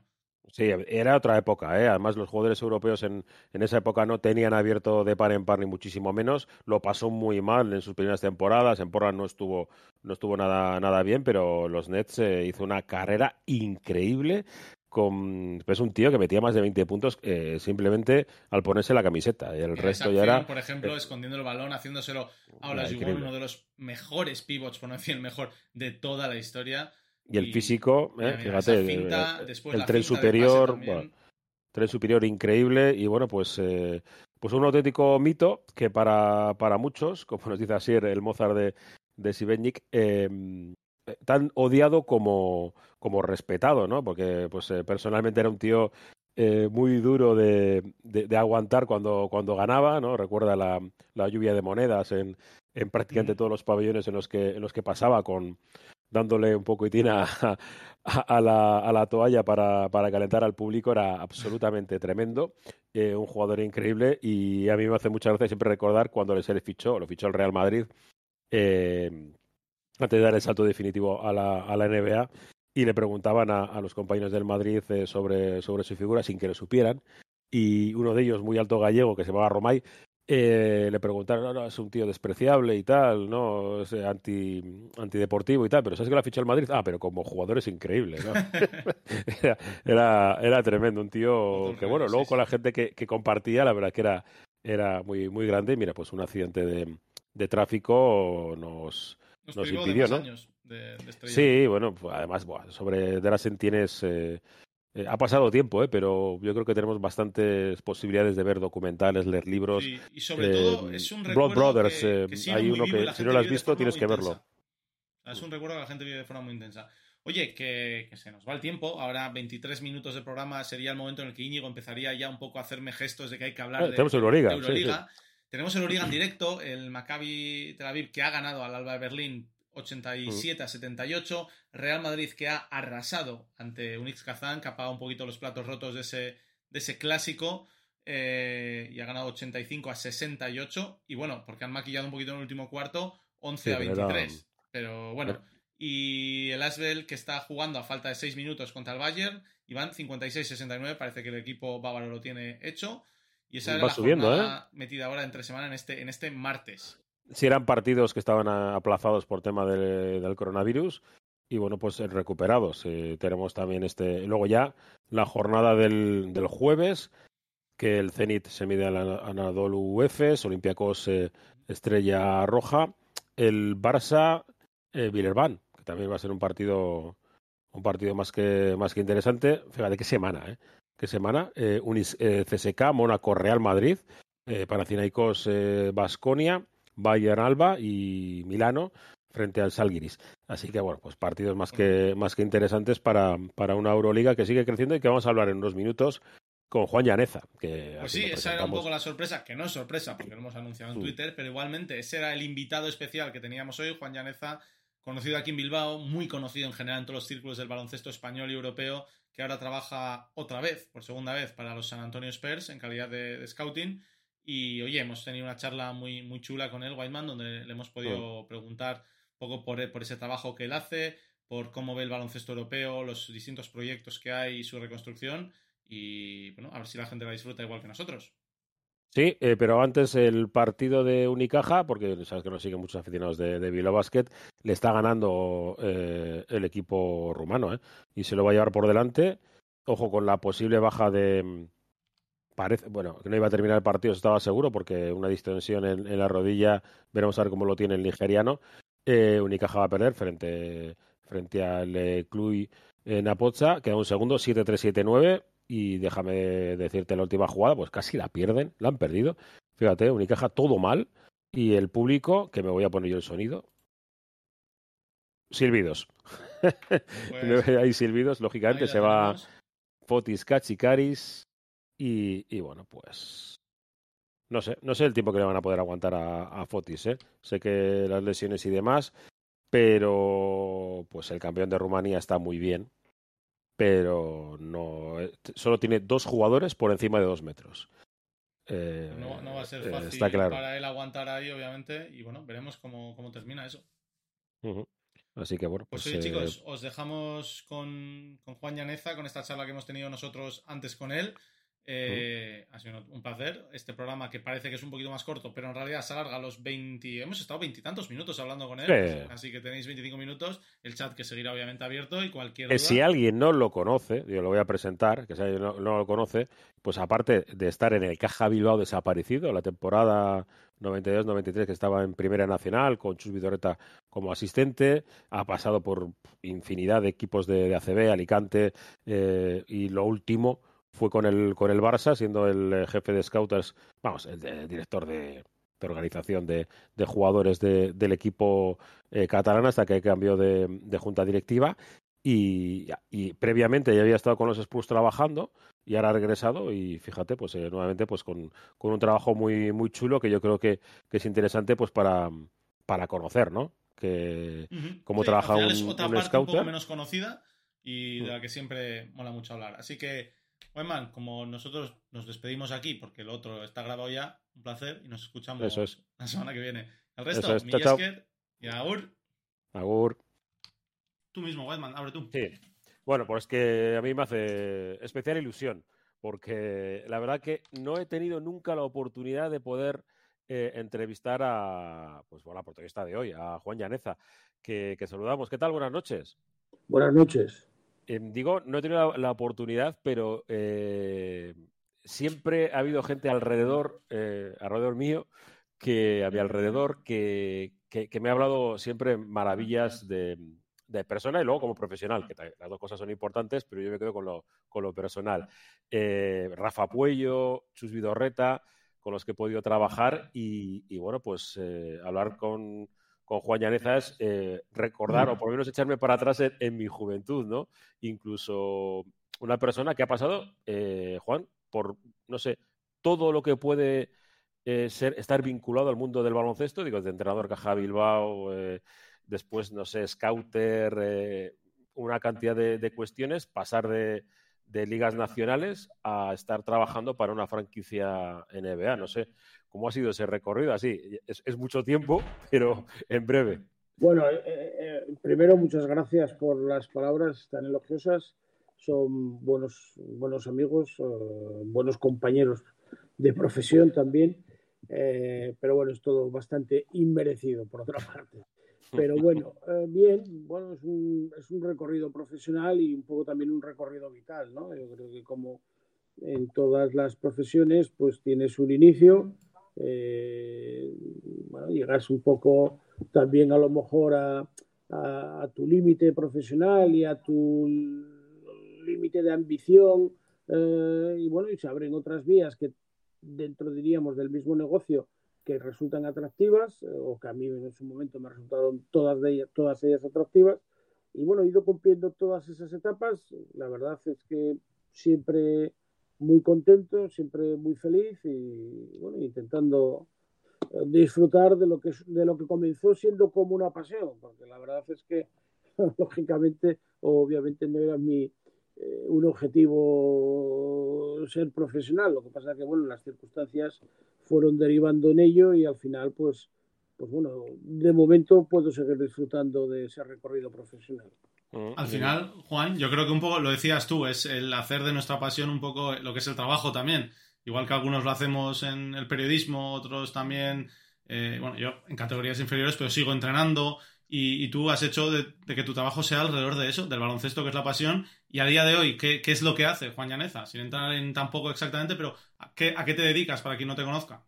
Sí, era otra época, ¿eh? Además, los jugadores europeos en, en esa época no tenían abierto de par en par ni muchísimo menos. Lo pasó muy mal en sus primeras temporadas. En Portland no estuvo, no estuvo nada, nada bien, pero los Nets eh, hizo una carrera increíble. Con, pues un tío que metía más de 20 puntos eh, simplemente al ponerse la camiseta. Y el esa resto ya era. por ejemplo, eh, escondiendo el balón, haciéndoselo a Olajuwon, uno de los mejores pivots, por no decir el mejor, de toda la historia. Y el físico, eh, fíjate, finta, eh, el tren superior, bueno, tren superior increíble y bueno, pues, pues un auténtico mito que para, para muchos, como nos dice Asier, el Mozart de, de Sibenik, tan odiado como, como respetado, ¿no? Porque pues eh, personalmente era un tío eh, muy duro de, de- de aguantar cuando, cuando ganaba, ¿no? Recuerda la, la lluvia de monedas en, en prácticamente todos los pabellones en los que, en los que pasaba con dándole un poquitín a, a, a la, a la toalla para, para calentar al público era absolutamente tremendo, eh, un jugador increíble y a mí me hace mucha gracia siempre recordar cuando se le fichó, lo fichó el Real Madrid eh, antes de dar el salto definitivo a la, a la NBA y le preguntaban a, a los compañeros del Madrid eh, sobre, sobre su figura sin que lo supieran y uno de ellos, muy alto gallego, que se llamaba Romay, eh, le preguntaron, no, no, es un tío despreciable y tal, ¿no? Es anti, antideportivo y tal, pero ¿sabes que lo ha fichado el Madrid? Ah, pero como jugador es increíble, ¿no? era, era, era tremendo, un tío que, bueno, luego con la gente que, que compartía, la verdad que era, era muy, muy grande. Y mira, pues un accidente de, de tráfico nos, Nos, impidió, de ¿no? años de, de estrella. Sí, bueno, pues, además, sobre Drasen tienes. eh, eh, ha pasado tiempo, ¿eh? pero yo creo que tenemos bastantes posibilidades de ver documentales, leer libros. Sí, y sobre eh, todo es un Blood recuerdo Brothers, que, eh, que hay uno vivo que si no lo has visto tienes que verlo. intensa. Es un recuerdo que la gente vive de forma muy intensa. Oye, que, que se nos va el tiempo. Ahora 23 minutos de programa sería el momento en el que Íñigo empezaría ya un poco a hacerme gestos de que hay que hablar Eh, de, tenemos Euroliga, de sí, Euroliga. Tenemos Euroliga en directo, el Maccabi Tel Aviv que ha ganado al Alba de Berlín 87 a 78, Real Madrid que ha arrasado ante Unix Kazán, que ha pagado un poquito los platos rotos de ese, de ese clásico eh, y ha ganado 85 a 68 y bueno, porque han maquillado un poquito en el último cuarto 11 Sí, a pero era- 23. Pero bueno, y el Asbel que está jugando a falta de 6 minutos contra el Bayern y van 56-69, parece que el equipo bávaro lo tiene hecho. Y esa era Va la subiendo, jornada metida ahora entre semana en este, en este martes. Si eran partidos que estaban aplazados por tema del, del coronavirus y bueno, pues eh, recuperados. Eh, tenemos también este. Luego ya la jornada del, del jueves, que el Zenit se mide al Anadolu Efes, Olympiacos eh, Estrella Roja, el Barça eh, Villerban, que también va a ser un partido un partido más que más que interesante. Fíjate qué semana, ¿eh? Qué semana. Eh, Unis, eh, CSK, Mónaco, Real Madrid, eh, Panathinaikos, eh, Basconia, Bayern Alba y Milano frente al Salguiris. Así que bueno, pues partidos más que, más que interesantes para, para una Euroliga que sigue creciendo y que vamos a hablar en unos minutos con Juan Llaneza. Que pues sí, esa era un poco la sorpresa, que no es sorpresa porque lo hemos anunciado en mm. Twitter, pero igualmente ese era el invitado especial que teníamos hoy, Juan Llaneza, conocido aquí en Bilbao, muy conocido en general en todos los círculos del baloncesto español y europeo, que ahora trabaja otra vez, por segunda vez, para los San Antonio Spurs en calidad de scouting y oye, hemos tenido una charla muy, muy chula con él, Whiteman, donde le hemos podido preguntar un poco por, por ese trabajo que él hace, por cómo ve el baloncesto europeo, los distintos proyectos que hay y su reconstrucción. Y bueno, a ver si la gente la disfruta igual que nosotros. Sí, eh, pero antes el partido de Unicaja, porque sabes que nos siguen muchos aficionados de, de Bilbao Basket, le está ganando eh, el equipo rumano, ¿eh? Y se lo va a llevar por delante. Ojo con la posible baja de, parece, bueno, que no iba a terminar el partido, estaba seguro, porque una distensión en, la rodilla, veremos a ver cómo lo tiene el nigeriano. Eh, Unicaja va a perder frente, frente al eh, Cluj en Apocha, queda un segundo, 7-3-7-9, y déjame decirte la última jugada, pues casi la pierden, la han perdido. Fíjate, Unicaja todo mal, y el público, que me voy a poner yo el sonido, silbidos. Pues, Hay silbidos, lógicamente se va Fotis Cachicaris, y, bueno, pues no sé, no sé el tiempo que le van a poder aguantar a, Fotis, ¿eh? Sé que las lesiones y demás, pero pues el campeón de Rumanía está muy bien, pero no, eh, solo tiene dos jugadores por encima de dos metros. Eh, no, va a ser fácil para él aguantar ahí, obviamente, y bueno, veremos cómo, cómo termina eso. Así que bueno, pues, pues chicos, os dejamos con, con Juan Llaneza, con esta charla que hemos tenido nosotros antes con él. Eh, ha sido un placer. Este programa que parece que es un poquito más corto, pero en realidad se alarga los 20. Hemos estado veintitantos minutos hablando con él, así que tenéis 25 minutos. El chat que seguirá obviamente abierto y cualquier. Eh, si alguien no lo conoce, yo lo voy a presentar, que si alguien no, lo conoce, pues aparte de estar en el Caja Bilbao desaparecido, la temporada 92-93 que estaba en Primera Nacional con Chus Vidoreta como asistente, ha pasado por infinidad de equipos de, ACB, Alicante eh, y lo último fue con el, con el Barça, siendo el eh, jefe de scouters, vamos, el, director de, organización de, jugadores del equipo eh, catalán hasta que cambió de, junta directiva. Y, previamente ya había estado con los Spurs trabajando y ahora ha regresado y fíjate, pues eh, nuevamente pues con, un trabajo muy, muy chulo que yo creo que, es interesante pues para, para conocer, ¿no? Que cómo trabaja un, es otra parte un poco menos conocida y de mm. la que siempre mola mucho hablar. Así que Wayman, como nosotros nos despedimos aquí porque el otro está grabado ya, un placer y nos escuchamos la semana que viene. El resto, es. y Agur. Agur. Tú mismo, Wayman, abre tú. Sí. Bueno, pues que a mí me hace especial ilusión porque la verdad que no he tenido nunca la oportunidad de poder eh, entrevistar a, pues bueno, la protagonista de hoy, a Juan Llaneza, que saludamos. ¿Qué tal? Buenas noches. Buenas noches. Em, digo, no he tenido la, oportunidad, pero eh, siempre ha habido gente alrededor, eh, alrededor mío, que había alrededor, que, que, me ha hablado siempre maravillas de, de, persona y luego como profesional, que las dos cosas son importantes, pero yo me quedo con lo, con lo personal. Eh, Rafa Puello, Chus Vidorreta, con los que he podido trabajar y, y bueno, pues hablar con con Juan Llaneza es eh, recordar o por lo menos echarme para atrás en, mi juventud, ¿no? Incluso una persona que ha pasado, eh, Juan, por, no sé, todo lo que puede eh, ser, estar vinculado al mundo del baloncesto, digo, de entrenador Caja Bilbao, después, no sé, scouter, una cantidad de, cuestiones, pasar de, de ligas nacionales a estar trabajando para una franquicia NBA, no sé. ¿Cómo ha sido ese recorrido? Así, es, mucho tiempo, pero en breve. Bueno, eh, eh, primero muchas gracias por las palabras tan elogiosas. Son buenos, buenos amigos, eh, buenos compañeros de profesión también. pero bueno, es todo bastante inmerecido por otra parte. Pero bueno, bien, bueno, es un, es un recorrido profesional y un poco también un recorrido vital, ¿no? Yo creo que como en todas las profesiones, pues tienes un inicio, eh, bueno, llegas un poco también a lo mejor a, tu límite profesional y a tu límite de ambición eh, y bueno, y se abren otras vías que dentro diríamos del mismo negocio que resultan atractivas o que a mí en ese momento me resultaron todas, de ellas, todas ellas atractivas. Y bueno, he ido cumpliendo todas esas etapas. La verdad es que siempre muy contento, siempre muy feliz y bueno, intentando eh, disfrutar de lo que de lo que comenzó siendo como una pasión, porque la verdad es que lógicamente, obviamente no era mi eh, un objetivo ser profesional. Lo que pasa es que bueno, las circunstancias fueron derivando en ello y al final, pues, pues bueno, de momento puedo seguir disfrutando de ese recorrido profesional. Mm, Al final, Juan, yo creo que un poco lo decías tú, es el hacer de nuestra pasión un poco lo que es el trabajo también. Igual que algunos lo hacemos en el periodismo, otros también, eh, bueno, yo en categorías inferiores, pero sigo entrenando y, tú has hecho de, que tu trabajo sea alrededor de eso, del baloncesto, que es la pasión. Y a día de hoy, ¿qué, es lo que hace Juan Llaneza? Sin entrar en tampoco exactamente, pero ¿a qué, ¿a qué te dedicas para quien no te conozca?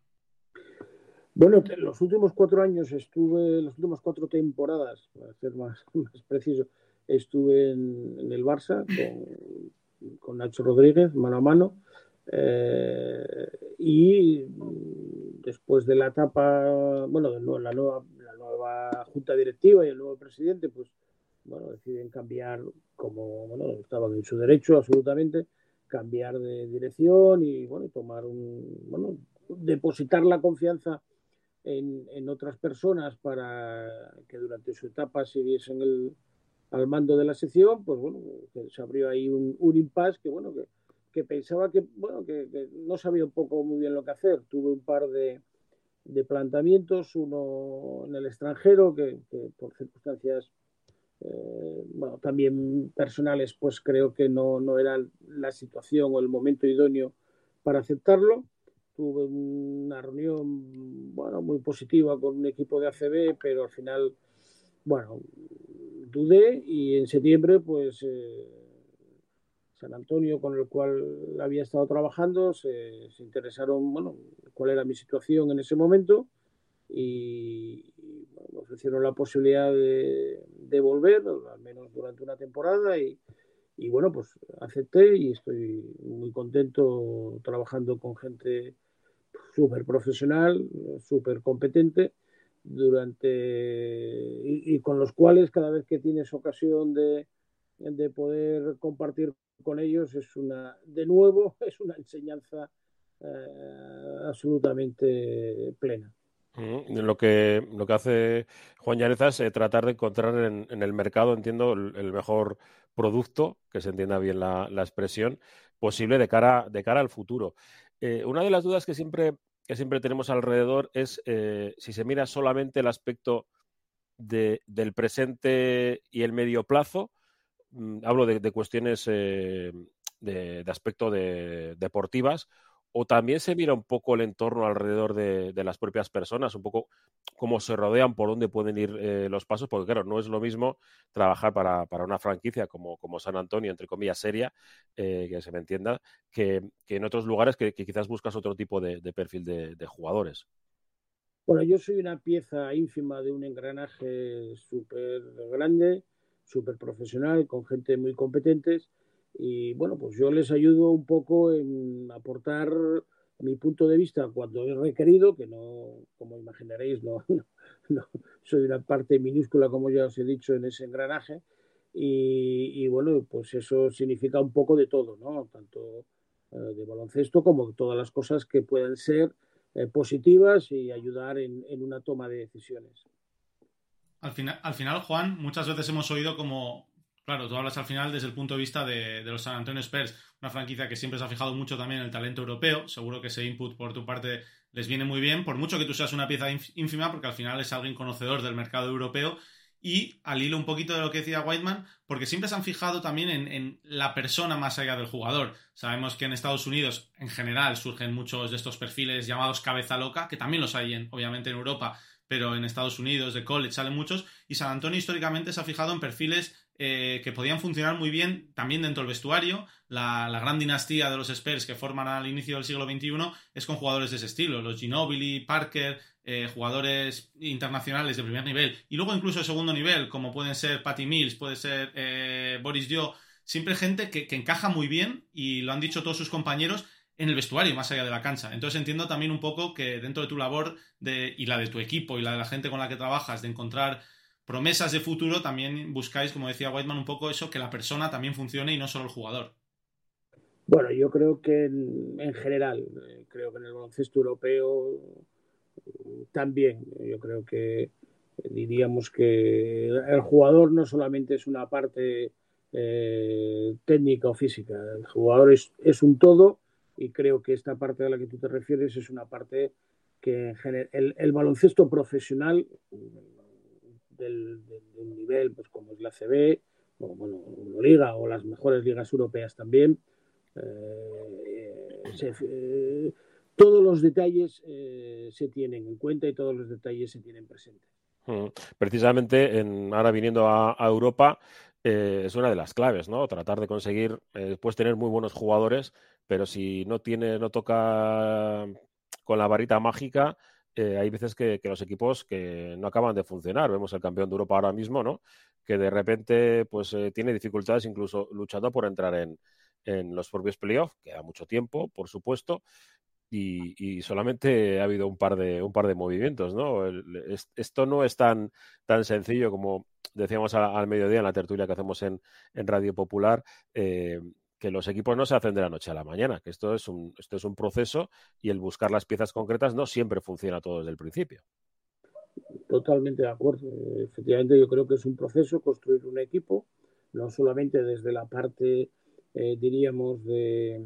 Bueno, los últimos cuatro años estuve, las últimas cuatro temporadas, para ser más, más preciso, estuve en, el Barça con, Nacho Rodríguez, mano a mano. Eh, y después de la etapa, bueno, de la nueva, la nueva junta directiva y el nuevo presidente, pues bueno, deciden cambiar, como bueno, estaban en su derecho absolutamente, cambiar de dirección y bueno, tomar un, bueno, depositar la confianza en, en otras personas para que durante su etapa siguiesen el, al mando de la sección, pues bueno, se abrió ahí un, un impasse que bueno, que, pensaba que, bueno, que, no sabía un poco muy bien lo que hacer. Tuve un par de, de planteamientos, uno en el extranjero, que, por circunstancias eh, bueno, también personales, pues creo que no, no era la situación o el momento idóneo para aceptarlo. Tuve una reunión bueno, muy positiva con un equipo de ACB, pero al final, bueno, dudé y en septiembre, pues eh, San Antonio, con el cual había estado trabajando, se, interesaron, bueno, cuál era mi situación en ese momento y, me ofrecieron la posibilidad de, volver, al menos durante una temporada y, bueno, pues acepté y estoy muy contento trabajando con gente súper profesional, súper competente durante y, con los cuales cada vez que tienes ocasión de, de, poder compartir con ellos es una de nuevo es una enseñanza eh, absolutamente plena lo que lo que hace Juan Llaneza es eh, tratar de encontrar en, el mercado entiendo el, mejor producto que se entienda bien la, la, expresión posible de cara de cara al futuro eh, una de las dudas que siempre que siempre tenemos alrededor es si se mira solamente el aspecto de, del presente y el medio plazo. Mm, hablo de, cuestiones eh, de, aspecto de deportivas o también se mira un poco el entorno alrededor de, las propias personas, un poco cómo se rodean, por dónde pueden ir eh, los pasos, porque claro, no es lo mismo trabajar para, una franquicia como, como, San Antonio, entre comillas, seria, eh, que se me entienda, que, en otros lugares que, quizás buscas otro tipo de, perfil de, jugadores. Bueno, yo soy una pieza ínfima de un engranaje súper grande, súper profesional, con gente muy competentes y bueno, pues yo les ayudo un poco en aportar mi punto de vista cuando he requerido, que no, como imaginaréis, no, soy una parte minúscula, como ya os he dicho, en ese engranaje. Y, bueno, pues eso significa un poco de todo, ¿no? Tanto eh, de baloncesto como todas las cosas que puedan ser eh, positivas y ayudar en, una toma de decisiones. Al final, al final, Juan, muchas veces hemos oído como Claro, tú hablas al final desde el punto de vista de, los San Antonio Spurs, una franquicia que siempre se ha fijado mucho también en el talento europeo. Seguro que ese input por tu parte les viene muy bien, por mucho que tú seas una pieza ínfima, porque al final es alguien conocedor del mercado europeo. Y al hilo un poquito de lo que decía Whiteman, porque siempre se han fijado también en, en, la persona más allá del jugador. Sabemos que en Estados Unidos, en general, surgen muchos de estos perfiles llamados cabeza loca, que también los hay, en, obviamente, en Europa, pero en Estados Unidos, de college, salen muchos. Y San Antonio históricamente se ha fijado en perfiles eh, que podían funcionar muy bien también dentro del vestuario. La, gran dinastía de los Spurs que forman al inicio del siglo XXI es con jugadores de ese estilo, los Ginobili, Parker, eh, jugadores internacionales de primer nivel y luego incluso de segundo nivel, como pueden ser Patty Mills, puede ser eh, Boris Dio, siempre gente que, que encaja muy bien y lo han dicho todos sus compañeros en el vestuario, más allá de la cancha. Entonces entiendo también un poco que dentro de tu labor de, y la de tu equipo y la de la gente con la que trabajas, de encontrar promesas de futuro, también buscáis, como decía Whiteman, un poco eso, que la persona también funcione y no solo el jugador. Bueno, yo creo que en, general, eh, creo que en el baloncesto europeo también, yo creo que diríamos que el jugador no solamente es una parte eh, técnica o física, el jugador es un todo y creo que esta parte a la que tú te refieres es una parte que el, el baloncesto profesional del, nivel pues como es la CB o bueno la Liga o las mejores ligas europeas también eh, eh, todos los detalles eh, se tienen en cuenta y todos los detalles se tienen presentes mm. precisamente en, ahora viniendo a, a Europa es una de las claves, ¿no? Tratar de conseguir, puedes tener muy buenos jugadores, pero si no tiene, no toca con la varita mágica, eh, hay veces que, los equipos que no acaban de funcionar. Vemos el campeón de Europa ahora mismo, ¿no? Que de repente pues eh, tiene dificultades incluso luchando por entrar en, los propios playoffs, queda mucho tiempo, por supuesto, y, solamente ha habido un par de, un par de movimientos, ¿no? esto no es tan, tan sencillo como decíamos al mediodía en la tertulia que hacemos en, en Radio Popular. Eh, que los equipos no se hacen de la noche a la mañana, que esto es un, esto es un proceso y el buscar las piezas concretas no siempre funciona todo desde el principio. Totalmente de acuerdo. Efectivamente, yo creo que es un proceso construir un equipo, no solamente desde la parte, eh, diríamos, de,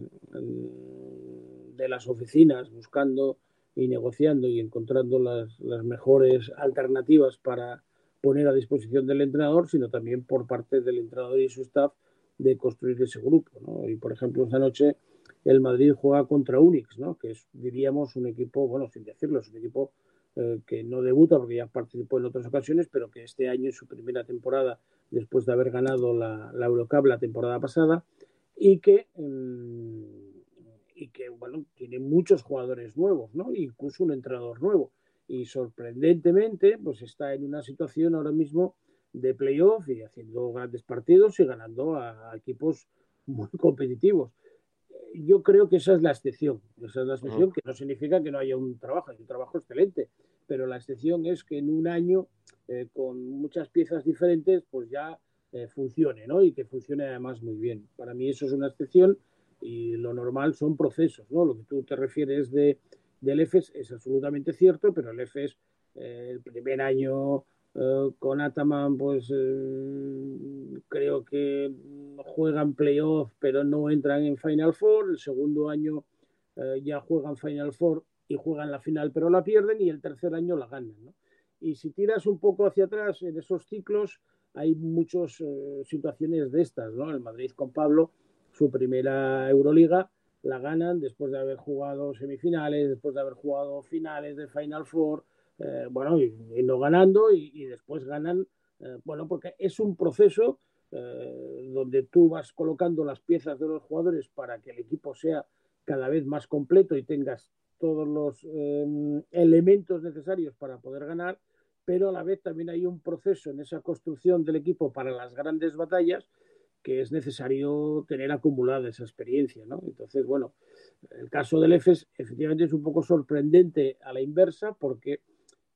de las oficinas, buscando y negociando y encontrando las, las mejores alternativas para poner a disposición del entrenador, sino también por parte del entrenador y su staff de construir ese grupo. ¿no? Y por ejemplo, esta noche el Madrid juega contra Unix, ¿no? que es, diríamos, un equipo, bueno, sin decirlo, es un equipo eh, que no debuta porque ya participó en otras ocasiones, pero que este año es su primera temporada después de haber ganado la, la Eurocup la temporada pasada y que, mm, y que, bueno, tiene muchos jugadores nuevos, ¿no? incluso un entrenador nuevo. Y sorprendentemente, pues está en una situación ahora mismo de playoff y haciendo grandes partidos y ganando a, equipos muy competitivos. Yo creo que esa es la excepción. Esa es la excepción, que no significa que no haya un trabajo, hay un trabajo excelente, pero la excepción es que en un año, eh, con muchas piezas diferentes, pues ya eh, funcione, ¿no? Y que funcione además muy bien. Para mí eso es una excepción y lo normal son procesos, ¿no? Lo que tú te refieres de, del EFES es absolutamente cierto, pero el EFES, eh, el primer año eh, con Ataman, pues eh, creo que juegan playoff, pero no entran en Final Four. El segundo año eh, ya juegan Final Four y juegan la final, pero la pierden. Y el tercer año la ganan. Y si tiras un poco hacia atrás en esos ciclos, hay muchas situaciones de estas. ¿no? El Madrid con Pablo, su primera Euroliga, la ganan después de haber jugado semifinales, después de haber jugado finales de Final Four eh, bueno, y, no ganando y, después ganan, eh, bueno, porque es un proceso eh, donde tú vas colocando las piezas de los jugadores para que el equipo sea cada vez más completo y tengas todos los em, elementos necesarios para poder ganar, pero a la vez también hay un proceso en esa construcción del equipo para las grandes batallas que es necesario tener acumulada esa experiencia, ¿no? Entonces, bueno, el caso del EFES efectivamente es un poco sorprendente a la inversa porque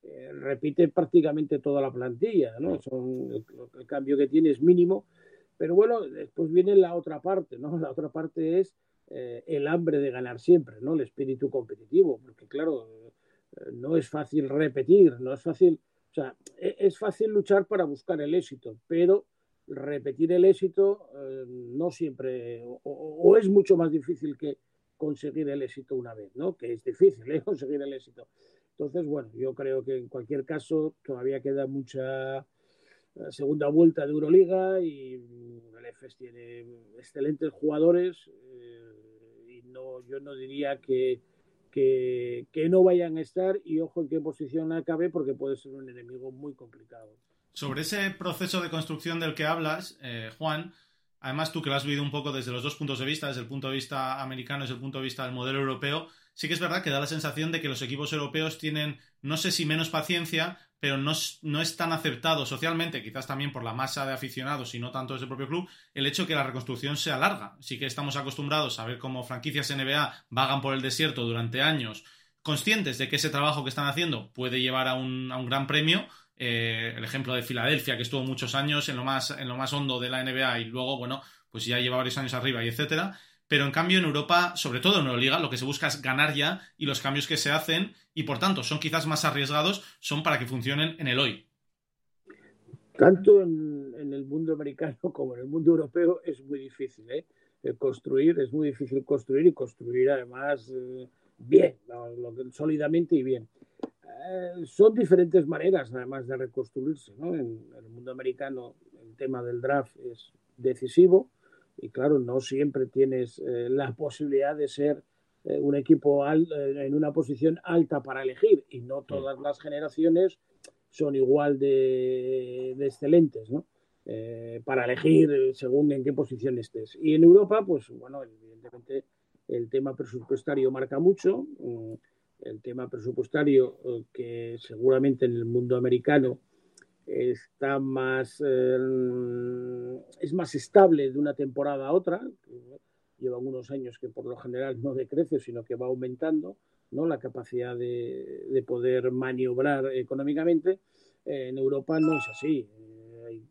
eh, repite prácticamente toda la plantilla, ¿no? el, cambio que tiene es mínimo, pero bueno, después viene la otra parte, ¿no? La otra parte es eh, el hambre de ganar siempre, ¿no? El espíritu competitivo, porque claro, eh, no es fácil repetir, no es fácil, o sea, e, es fácil luchar para buscar el éxito, pero repetir el éxito no siempre, o, es mucho más difícil que conseguir el éxito una vez, ¿no? Que es difícil ¿eh? conseguir el éxito. Entonces, bueno, yo creo que en cualquier caso todavía queda mucha eh, segunda vuelta de Euroliga y el EFES tiene excelentes jugadores eh, y no, yo no diría que, que, no vayan a estar y ojo en qué posición acabe porque puede ser un enemigo muy complicado. Sobre ese proceso de construcción del que hablas, eh, Juan, además tú que lo has vivido un poco desde los dos puntos de vista, desde el punto de vista americano y desde el punto de vista del modelo europeo, sí que es verdad que da la sensación de que los equipos europeos tienen, no sé si menos paciencia, pero no, no es tan aceptado socialmente, quizás también por la masa de aficionados y no tanto desde el propio club, el hecho que la reconstrucción sea larga. Sí que estamos acostumbrados a ver cómo franquicias NBA vagan por el desierto durante años, conscientes de que ese trabajo que están haciendo puede llevar a un, a un gran premio, eh, el ejemplo de Filadelfia, que estuvo muchos años en lo, más, en lo más hondo de la NBA y luego, bueno, pues ya lleva varios años arriba y etcétera. Pero en cambio en Europa, sobre todo en Euroliga, lo que se busca es ganar ya y los cambios que se hacen y por tanto son quizás más arriesgados, son para que funcionen en el hoy. Tanto en, el mundo americano como en el mundo europeo es muy difícil ¿eh? construir, es muy difícil construir y construir además eh, bien, sólidamente y bien. Eh, son diferentes maneras además de reconstruirse. ¿no? En, en el mundo americano el tema del draft es decisivo y claro, no siempre tienes eh, la posibilidad de ser eh, un equipo eh, en una posición alta para elegir y no todas las generaciones son igual de, excelentes, ¿no? para elegir según en qué posición estés. Y en Europa, pues bueno, evidentemente el tema presupuestario marca mucho. Mm, el tema presupuestario que seguramente en el mundo americano está más eh, es más estable de una temporada a otra lleva unos años que por lo general no decrece sino que va aumentando no la capacidad de, poder maniobrar económicamente. En Europa no es así. Eh,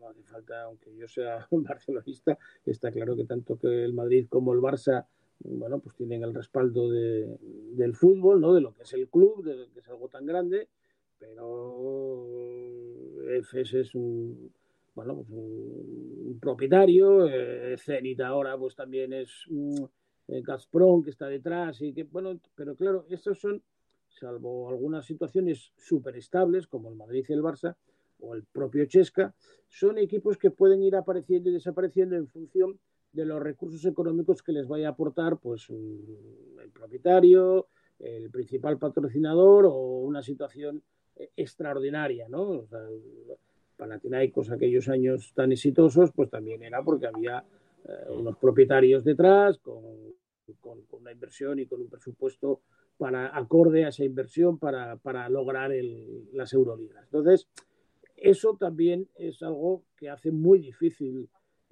no hace falta aunque yo sea barcelonista está claro que tanto que el Madrid como el Barça bueno pues tienen el respaldo del fútbol no de lo que es el club de lo que es algo tan grande pero EFES es un, bueno, pues un, propietario, eh, Zenit ahora pues también es un, eh, Gazprom que está detrás y que, bueno, pero claro, estos son, salvo algunas situaciones súper estables como el Madrid y el Barça o el propio Chesca, son equipos que pueden ir apareciendo y desapareciendo en función de los recursos económicos que les vaya a aportar pues el propietario, el principal patrocinador o una situación extraordinaria, ¿no? O sea, Panathinaikos aquellos años tan exitosos, pues también era porque había eh, unos propietarios detrás con, con, una inversión y con un presupuesto para acorde a esa inversión para, para lograr las Euroligas. Entonces, eso también es algo que hace muy difícil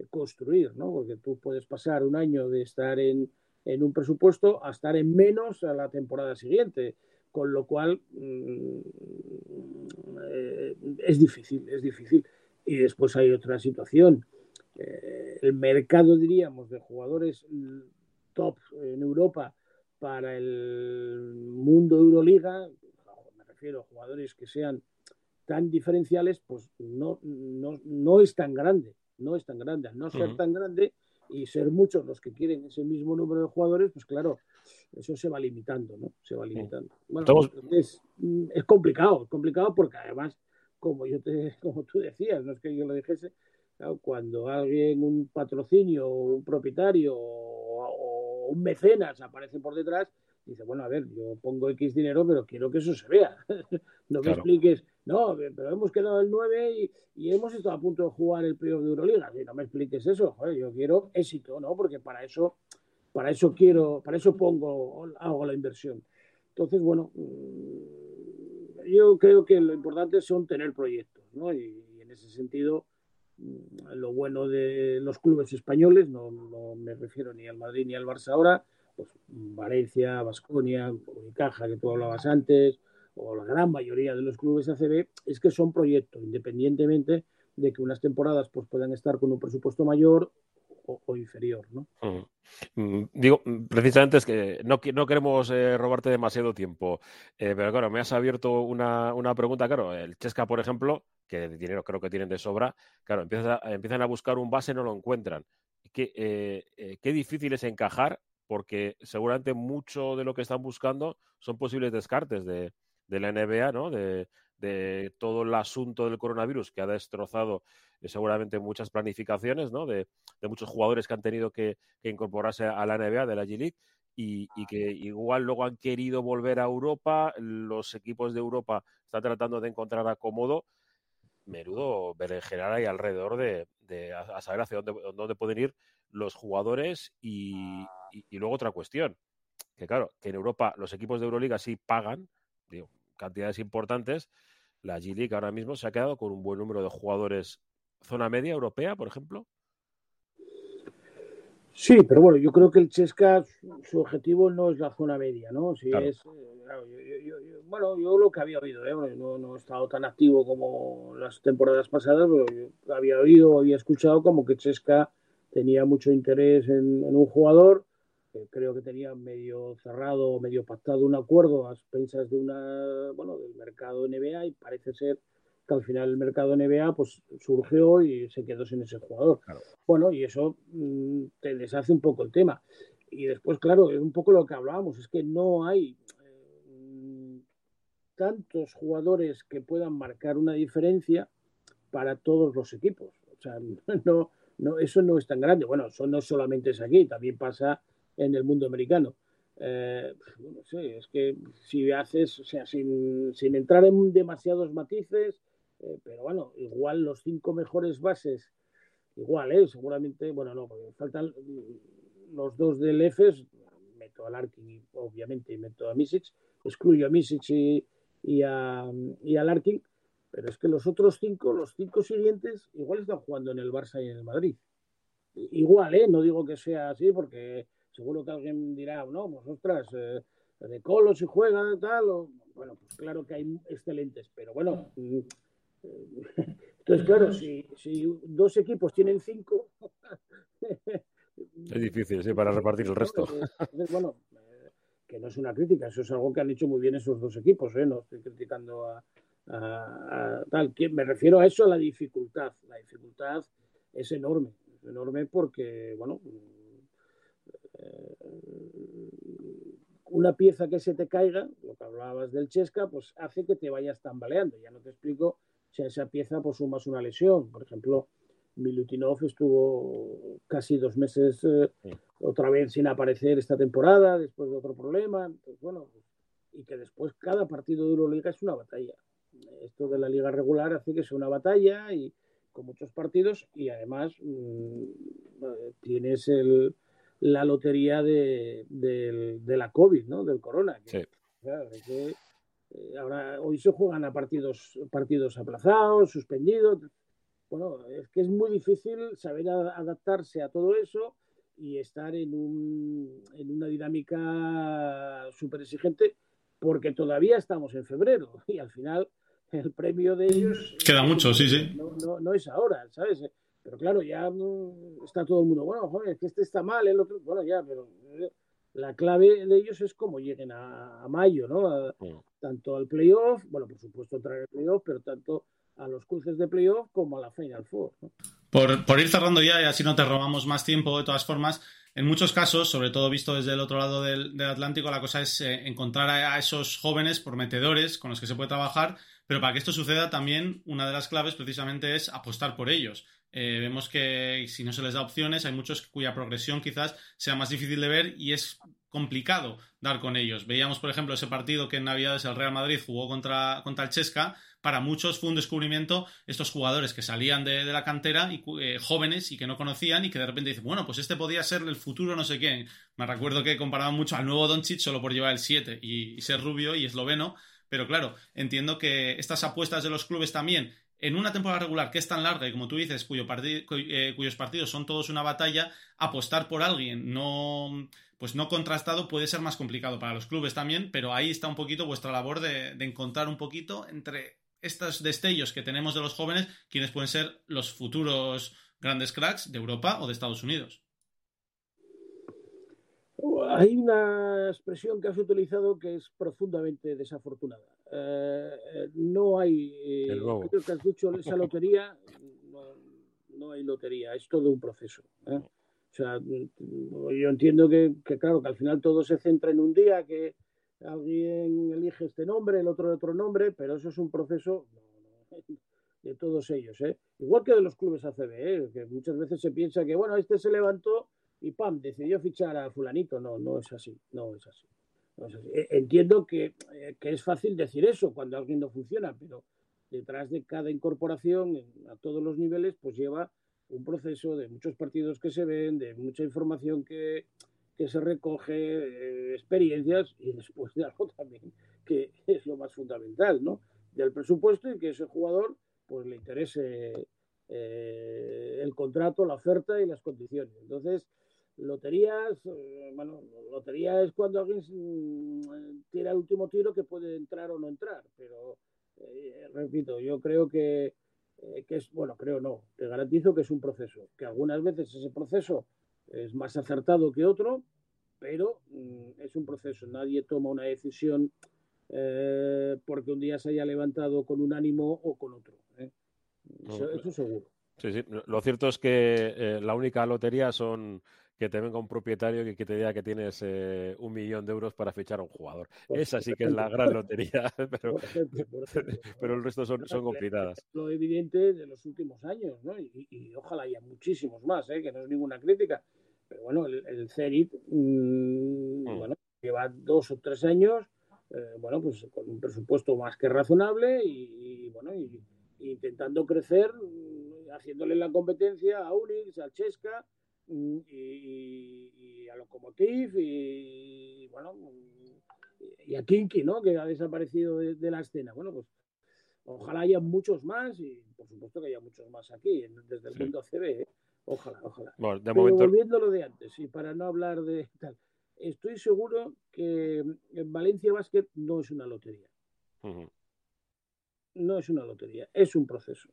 construir, ¿no? Porque tú puedes pasar un año de estar en, en un presupuesto a estar en menos a la temporada siguiente con lo cual mm, eh, es difícil, es difícil. Y después hay otra situación. Eh, el mercado, diríamos, de jugadores top en Europa para el mundo Euroliga, me refiero a jugadores que sean tan diferenciales, pues no, no, es tan grande, no es tan grande. Al no ser tan grande y ser muchos los que quieren ese mismo número de jugadores, pues claro, eso se va limitando, ¿no? Se va limitando. Bueno, es, es, complicado, es complicado porque además, como yo te, como tú decías, no es que yo lo dijese, cuando alguien, un patrocinio, un propietario o, un mecenas aparece por detrás, dice, bueno, a ver, yo pongo X dinero, pero quiero que eso se vea. no me expliques, no, pero hemos quedado el 9 y, hemos estado a punto de jugar el playoff de Euroliga. No me expliques eso, joder, yo quiero éxito, ¿no? Porque para eso para eso quiero, para eso pongo, hago la inversión. Entonces, bueno, mm, yo creo que lo importante son tener proyectos, ¿no? Y, en ese sentido, mm, lo bueno de los clubes españoles, no, me refiero ni al Madrid ni al Barça ahora, pues Valencia, Vasconia, Unicaja, que tú hablabas antes, o la gran mayoría de los clubes ACB, es que son proyectos, independientemente de que unas temporadas pues, puedan estar con un presupuesto mayor o, inferior, ¿no? Mm, digo, mm, precisamente es que no, no queremos eh, robarte demasiado tiempo, eh, pero claro, me has abierto una, una, pregunta, claro, el Chesca, por ejemplo, que de dinero creo que tienen de sobra, claro, empiezan a, empiezan a buscar un base, no lo encuentran. Qué, eh, qué difícil es encajar, porque seguramente mucho de lo que están buscando son posibles descartes de, de la NBA, ¿no? De, de todo el asunto del coronavirus que ha destrozado eh, seguramente muchas planificaciones ¿no? de, muchos jugadores que han tenido que, incorporarse a la NBA de la G League y, que igual luego han querido volver a Europa. Los equipos de Europa están tratando de encontrar acomodo. Menudo berenjenar ahí alrededor de, a, saber hacia dónde, dónde pueden ir los jugadores y, y luego otra cuestión que claro, que en Europa los equipos de Euroliga sí pagan, digo, cantidades importantes, la G-League ahora mismo se ha quedado con un buen número de jugadores zona media europea, por ejemplo. Sí, pero bueno, yo creo que el Chesca, su objetivo no es la zona media, ¿no? Si es, eh, bueno, yo lo que había oído, ¿eh? no, no, he estado tan activo como las temporadas pasadas, pero yo había oído, había escuchado como que Chesca tenía mucho interés en, un jugador, creo que tenía medio cerrado, medio pactado un acuerdo a expensas de una, bueno, del mercado NBA y parece ser que al final el mercado NBA pues surgió y se quedó sin ese jugador. Bueno, y eso mm, te deshace un poco el tema. Y después, claro, es un poco lo que hablábamos, es que no hay eh, tantos jugadores que puedan marcar una diferencia para todos los equipos. O sea, no, no, eso no es tan grande. Bueno, eso no solamente es aquí, también pasa en el mundo americano. Eh, es que si haces, o sea, sin, sin entrar en demasiados matices, eh, pero bueno, igual los cinco mejores bases, igual, ¿eh? Seguramente, bueno, no, porque faltan los dos del EFES, meto a Larkin, obviamente, y meto a Misic, excluyo a Misic y, y, a, y a Larkin, pero es que los otros cinco, los cinco siguientes, igual están jugando en el Barça y en el Madrid. Igual, ¿eh? No digo que sea así, porque seguro que alguien dirá, no, pues ostras, eh, de Colo si juega, tal, o, bueno, pues claro que hay excelentes, pero bueno, entonces, claro, si, dos equipos tienen cinco. es difícil, sí, para repartir el resto. bueno, eh, que no es una crítica, eso es algo que han hecho muy bien esos dos equipos, ¿eh? no estoy criticando a, tal. Me refiero a eso, a la dificultad. La dificultad es enorme, es enorme porque, bueno, una pieza que se te caiga, lo que hablabas del Chesca, pues hace que te vayas tambaleando. Ya no te explico si a esa pieza pues sumas una lesión. Por ejemplo, Milutinov estuvo casi dos meses eh, otra vez sin aparecer esta temporada, después de otro problema. bueno, y que después cada partido de Euroliga es una batalla. Esto de la liga regular hace que sea una batalla y con muchos partidos y además mm, eh, tienes el, la lotería de, la COVID, ¿no? Del corona. sí. Eh, ahora, hoy se juegan a partidos, partidos aplazados, suspendidos. Bueno, es que es muy difícil saber adaptarse a todo eso y estar en, un, en una dinámica súper exigente porque todavía estamos en febrero y al final el premio de ellos... Queda mucho, sí, sí. No, no, es ahora, ¿sabes? Pero claro, ya está todo el mundo, bueno, joder, es que este está mal, el otro, bueno, ya, pero eh, la clave de ellos es cómo lleguen a, mayo, ¿no? Mm. Tanto al playoff, bueno, por supuesto traer el playoff, pero tanto a los cruces de playoff como a la Final Four. Por, ir cerrando ya y así no te robamos más tiempo, de todas formas, en muchos casos, sobre todo visto desde el otro lado del, Atlántico, la cosa es eh, encontrar a, esos jóvenes prometedores con los que se puede trabajar, pero para que esto suceda también una de las claves precisamente es apostar por ellos. Eh, vemos que si no se les da opciones, hay muchos cuya progresión quizás sea más difícil de ver y es complicado dar con ellos. Veíamos, por ejemplo, ese partido que en Navidades el Real Madrid jugó contra, contra el Chesca. Para muchos fue un descubrimiento estos jugadores que salían de, la cantera y eh, jóvenes y que no conocían y que de repente dicen, bueno, pues este podía ser el futuro no sé quién. Me recuerdo que comparaban mucho al nuevo Doncic solo por llevar el 7 y ser rubio y esloveno. Pero claro, entiendo que estas apuestas de los clubes también en una temporada regular que es tan larga y como tú dices, cuyo eh, cuyos partidos son todos una batalla, apostar por alguien no, pues no contrastado puede ser más complicado para los clubes también, pero ahí está un poquito vuestra labor de, encontrar un poquito entre estos destellos que tenemos de los jóvenes, quienes pueden ser los futuros grandes cracks de Europa o de Estados Unidos. Hay una expresión que has utilizado que es profundamente desafortunada. Eh, eh, no hay, eh, creo que has dicho esa lotería, no, hay lotería, es todo un proceso. O sea, yo entiendo que, claro, que al final todo se centra en un día, que alguien elige este nombre, el otro otro nombre, pero eso es un proceso de todos ellos. Igual que de los clubes ACB, que muchas veces se piensa que, bueno, este se levantó y pam, decidió fichar a fulanito. No, no es así, no es así. E, entiendo eh, que, es fácil decir eso cuando alguien no funciona, pero detrás de cada incorporación a todos los niveles, pues lleva un proceso de muchos partidos que se ven, de mucha información que, que se recoge eh, experiencias y después de algo también que es lo más fundamental, ¿no? Del presupuesto y que ese jugador pues le interese eh, el contrato, la oferta y las condiciones. Entonces, loterías, eh, bueno, lotería es cuando alguien mm, tira el último tiro que puede entrar o no entrar, pero repito, yo creo que, que es, bueno, creo no, te garantizo que es un proceso, que algunas veces ese proceso es más acertado que otro, pero mm, es un proceso. Nadie toma una decisión eh, porque un día se haya levantado con un ánimo o con otro. ¿eh? Eso, seguro. Sí, sí. Lo cierto es que eh, la única lotería son que te venga un propietario y que te diga que tienes un millón de euros para fichar a un jugador. Esa sí que es la gran lotería, pero, pero el resto son, son complicadas. Lo evidente de los últimos años, ¿no? Y, ojalá haya muchísimos más, que no es ninguna crítica, pero bueno, el, el CERIT, mm, mm. bueno, lleva dos o tres años, eh, bueno, pues con un presupuesto más que razonable y, bueno, y, intentando crecer, haciéndole la competencia a Unix, a Chesca y, a Lokomotiv y, bueno, y a Kinky, ¿no? Que ha desaparecido de, la escena. Bueno, pues ojalá haya muchos más y por supuesto que haya muchos más aquí, desde el mundo CB. ¿eh? Ojalá, ojalá. Bueno, de momento... volviendo a lo de antes, y para no hablar de tal, estoy seguro que en Valencia Basket no es una lotería. No es una lotería, es un proceso.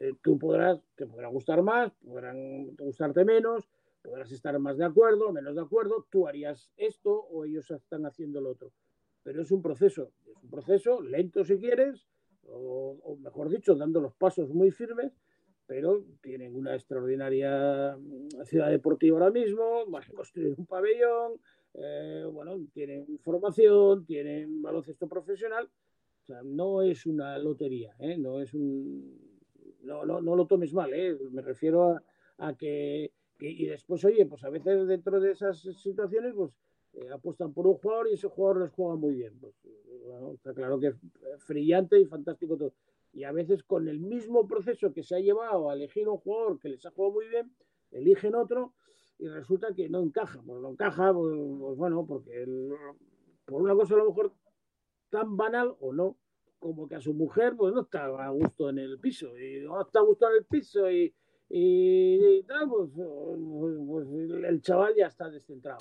Eh, tú podrás, te podrá gustar más, podrán gustarte menos, podrás estar más de acuerdo, menos de acuerdo, tú harías esto o ellos están haciendo lo otro. Pero es un proceso, es un proceso lento si quieres, o mejor dicho, dando los pasos muy firmes, pero tienen una extraordinaria mm, ciudad deportiva ahora mismo, van a construir un pabellón, eh, bueno, tienen formación, tienen baloncesto profesional, no es una lotería, ¿eh? no es un... No, no, no lo tomes mal, ¿eh? me refiero a, que, Y después, oye, pues a veces dentro de esas situaciones, pues eh, apuestan por un jugador y ese jugador les juega muy bien. Pues, bueno, está claro que es brillante y fantástico todo y a veces con el mismo proceso que se ha llevado a elegir un jugador que les ha jugado muy bien, eligen otro y resulta que no encaja. Pues no encaja, pues, pues bueno, porque por una cosa a lo mejor tan banal o no, como que a su mujer pues no está a gusto en el piso y no está a gusto en el piso y, y, tal, pues, pues, el chaval ya está descentrado.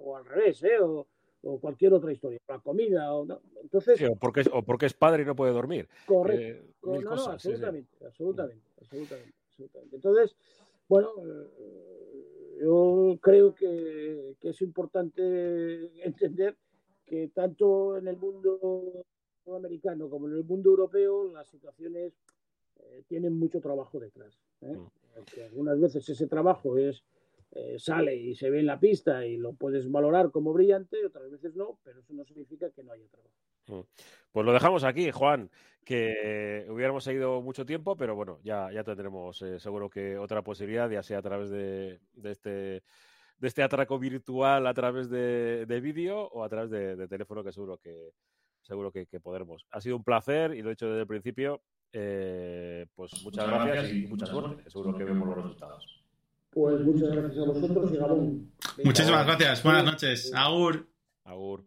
O, al revés, ¿eh? O, o cualquier otra historia, la comida, o entonces... o, porque es, o porque es padre y no puede dormir. Correcto, eh, no, no, absolutamente, absolutamente, absolutamente, Entonces, bueno, eh, yo creo que, que, es importante entender que tanto en el mundo americano como en el mundo europeo las situaciones eh, tienen mucho trabajo detrás. Mm. algunas veces ese trabajo es eh, sale y se ve en la pista y lo puedes valorar como brillante, otras veces no, pero eso no significa que no haya trabajo. Mm. Pues lo dejamos aquí, Juan, que hubiéramos seguido mucho tiempo, pero bueno, ya, ya tendremos eh, seguro que otra posibilidad, ya sea a través de, este de este atraco virtual a través de, vídeo o a través de, teléfono, que seguro que seguro que, podremos. Ha sido un placer y lo he dicho desde el principio. Eh, pues muchas, gracias, y mucha suerte. Seguro que vemos los resultados. Pues muchas gracias a vosotros y Gabón. Muchísimas gracias. Buenas noches. Agur. Agur.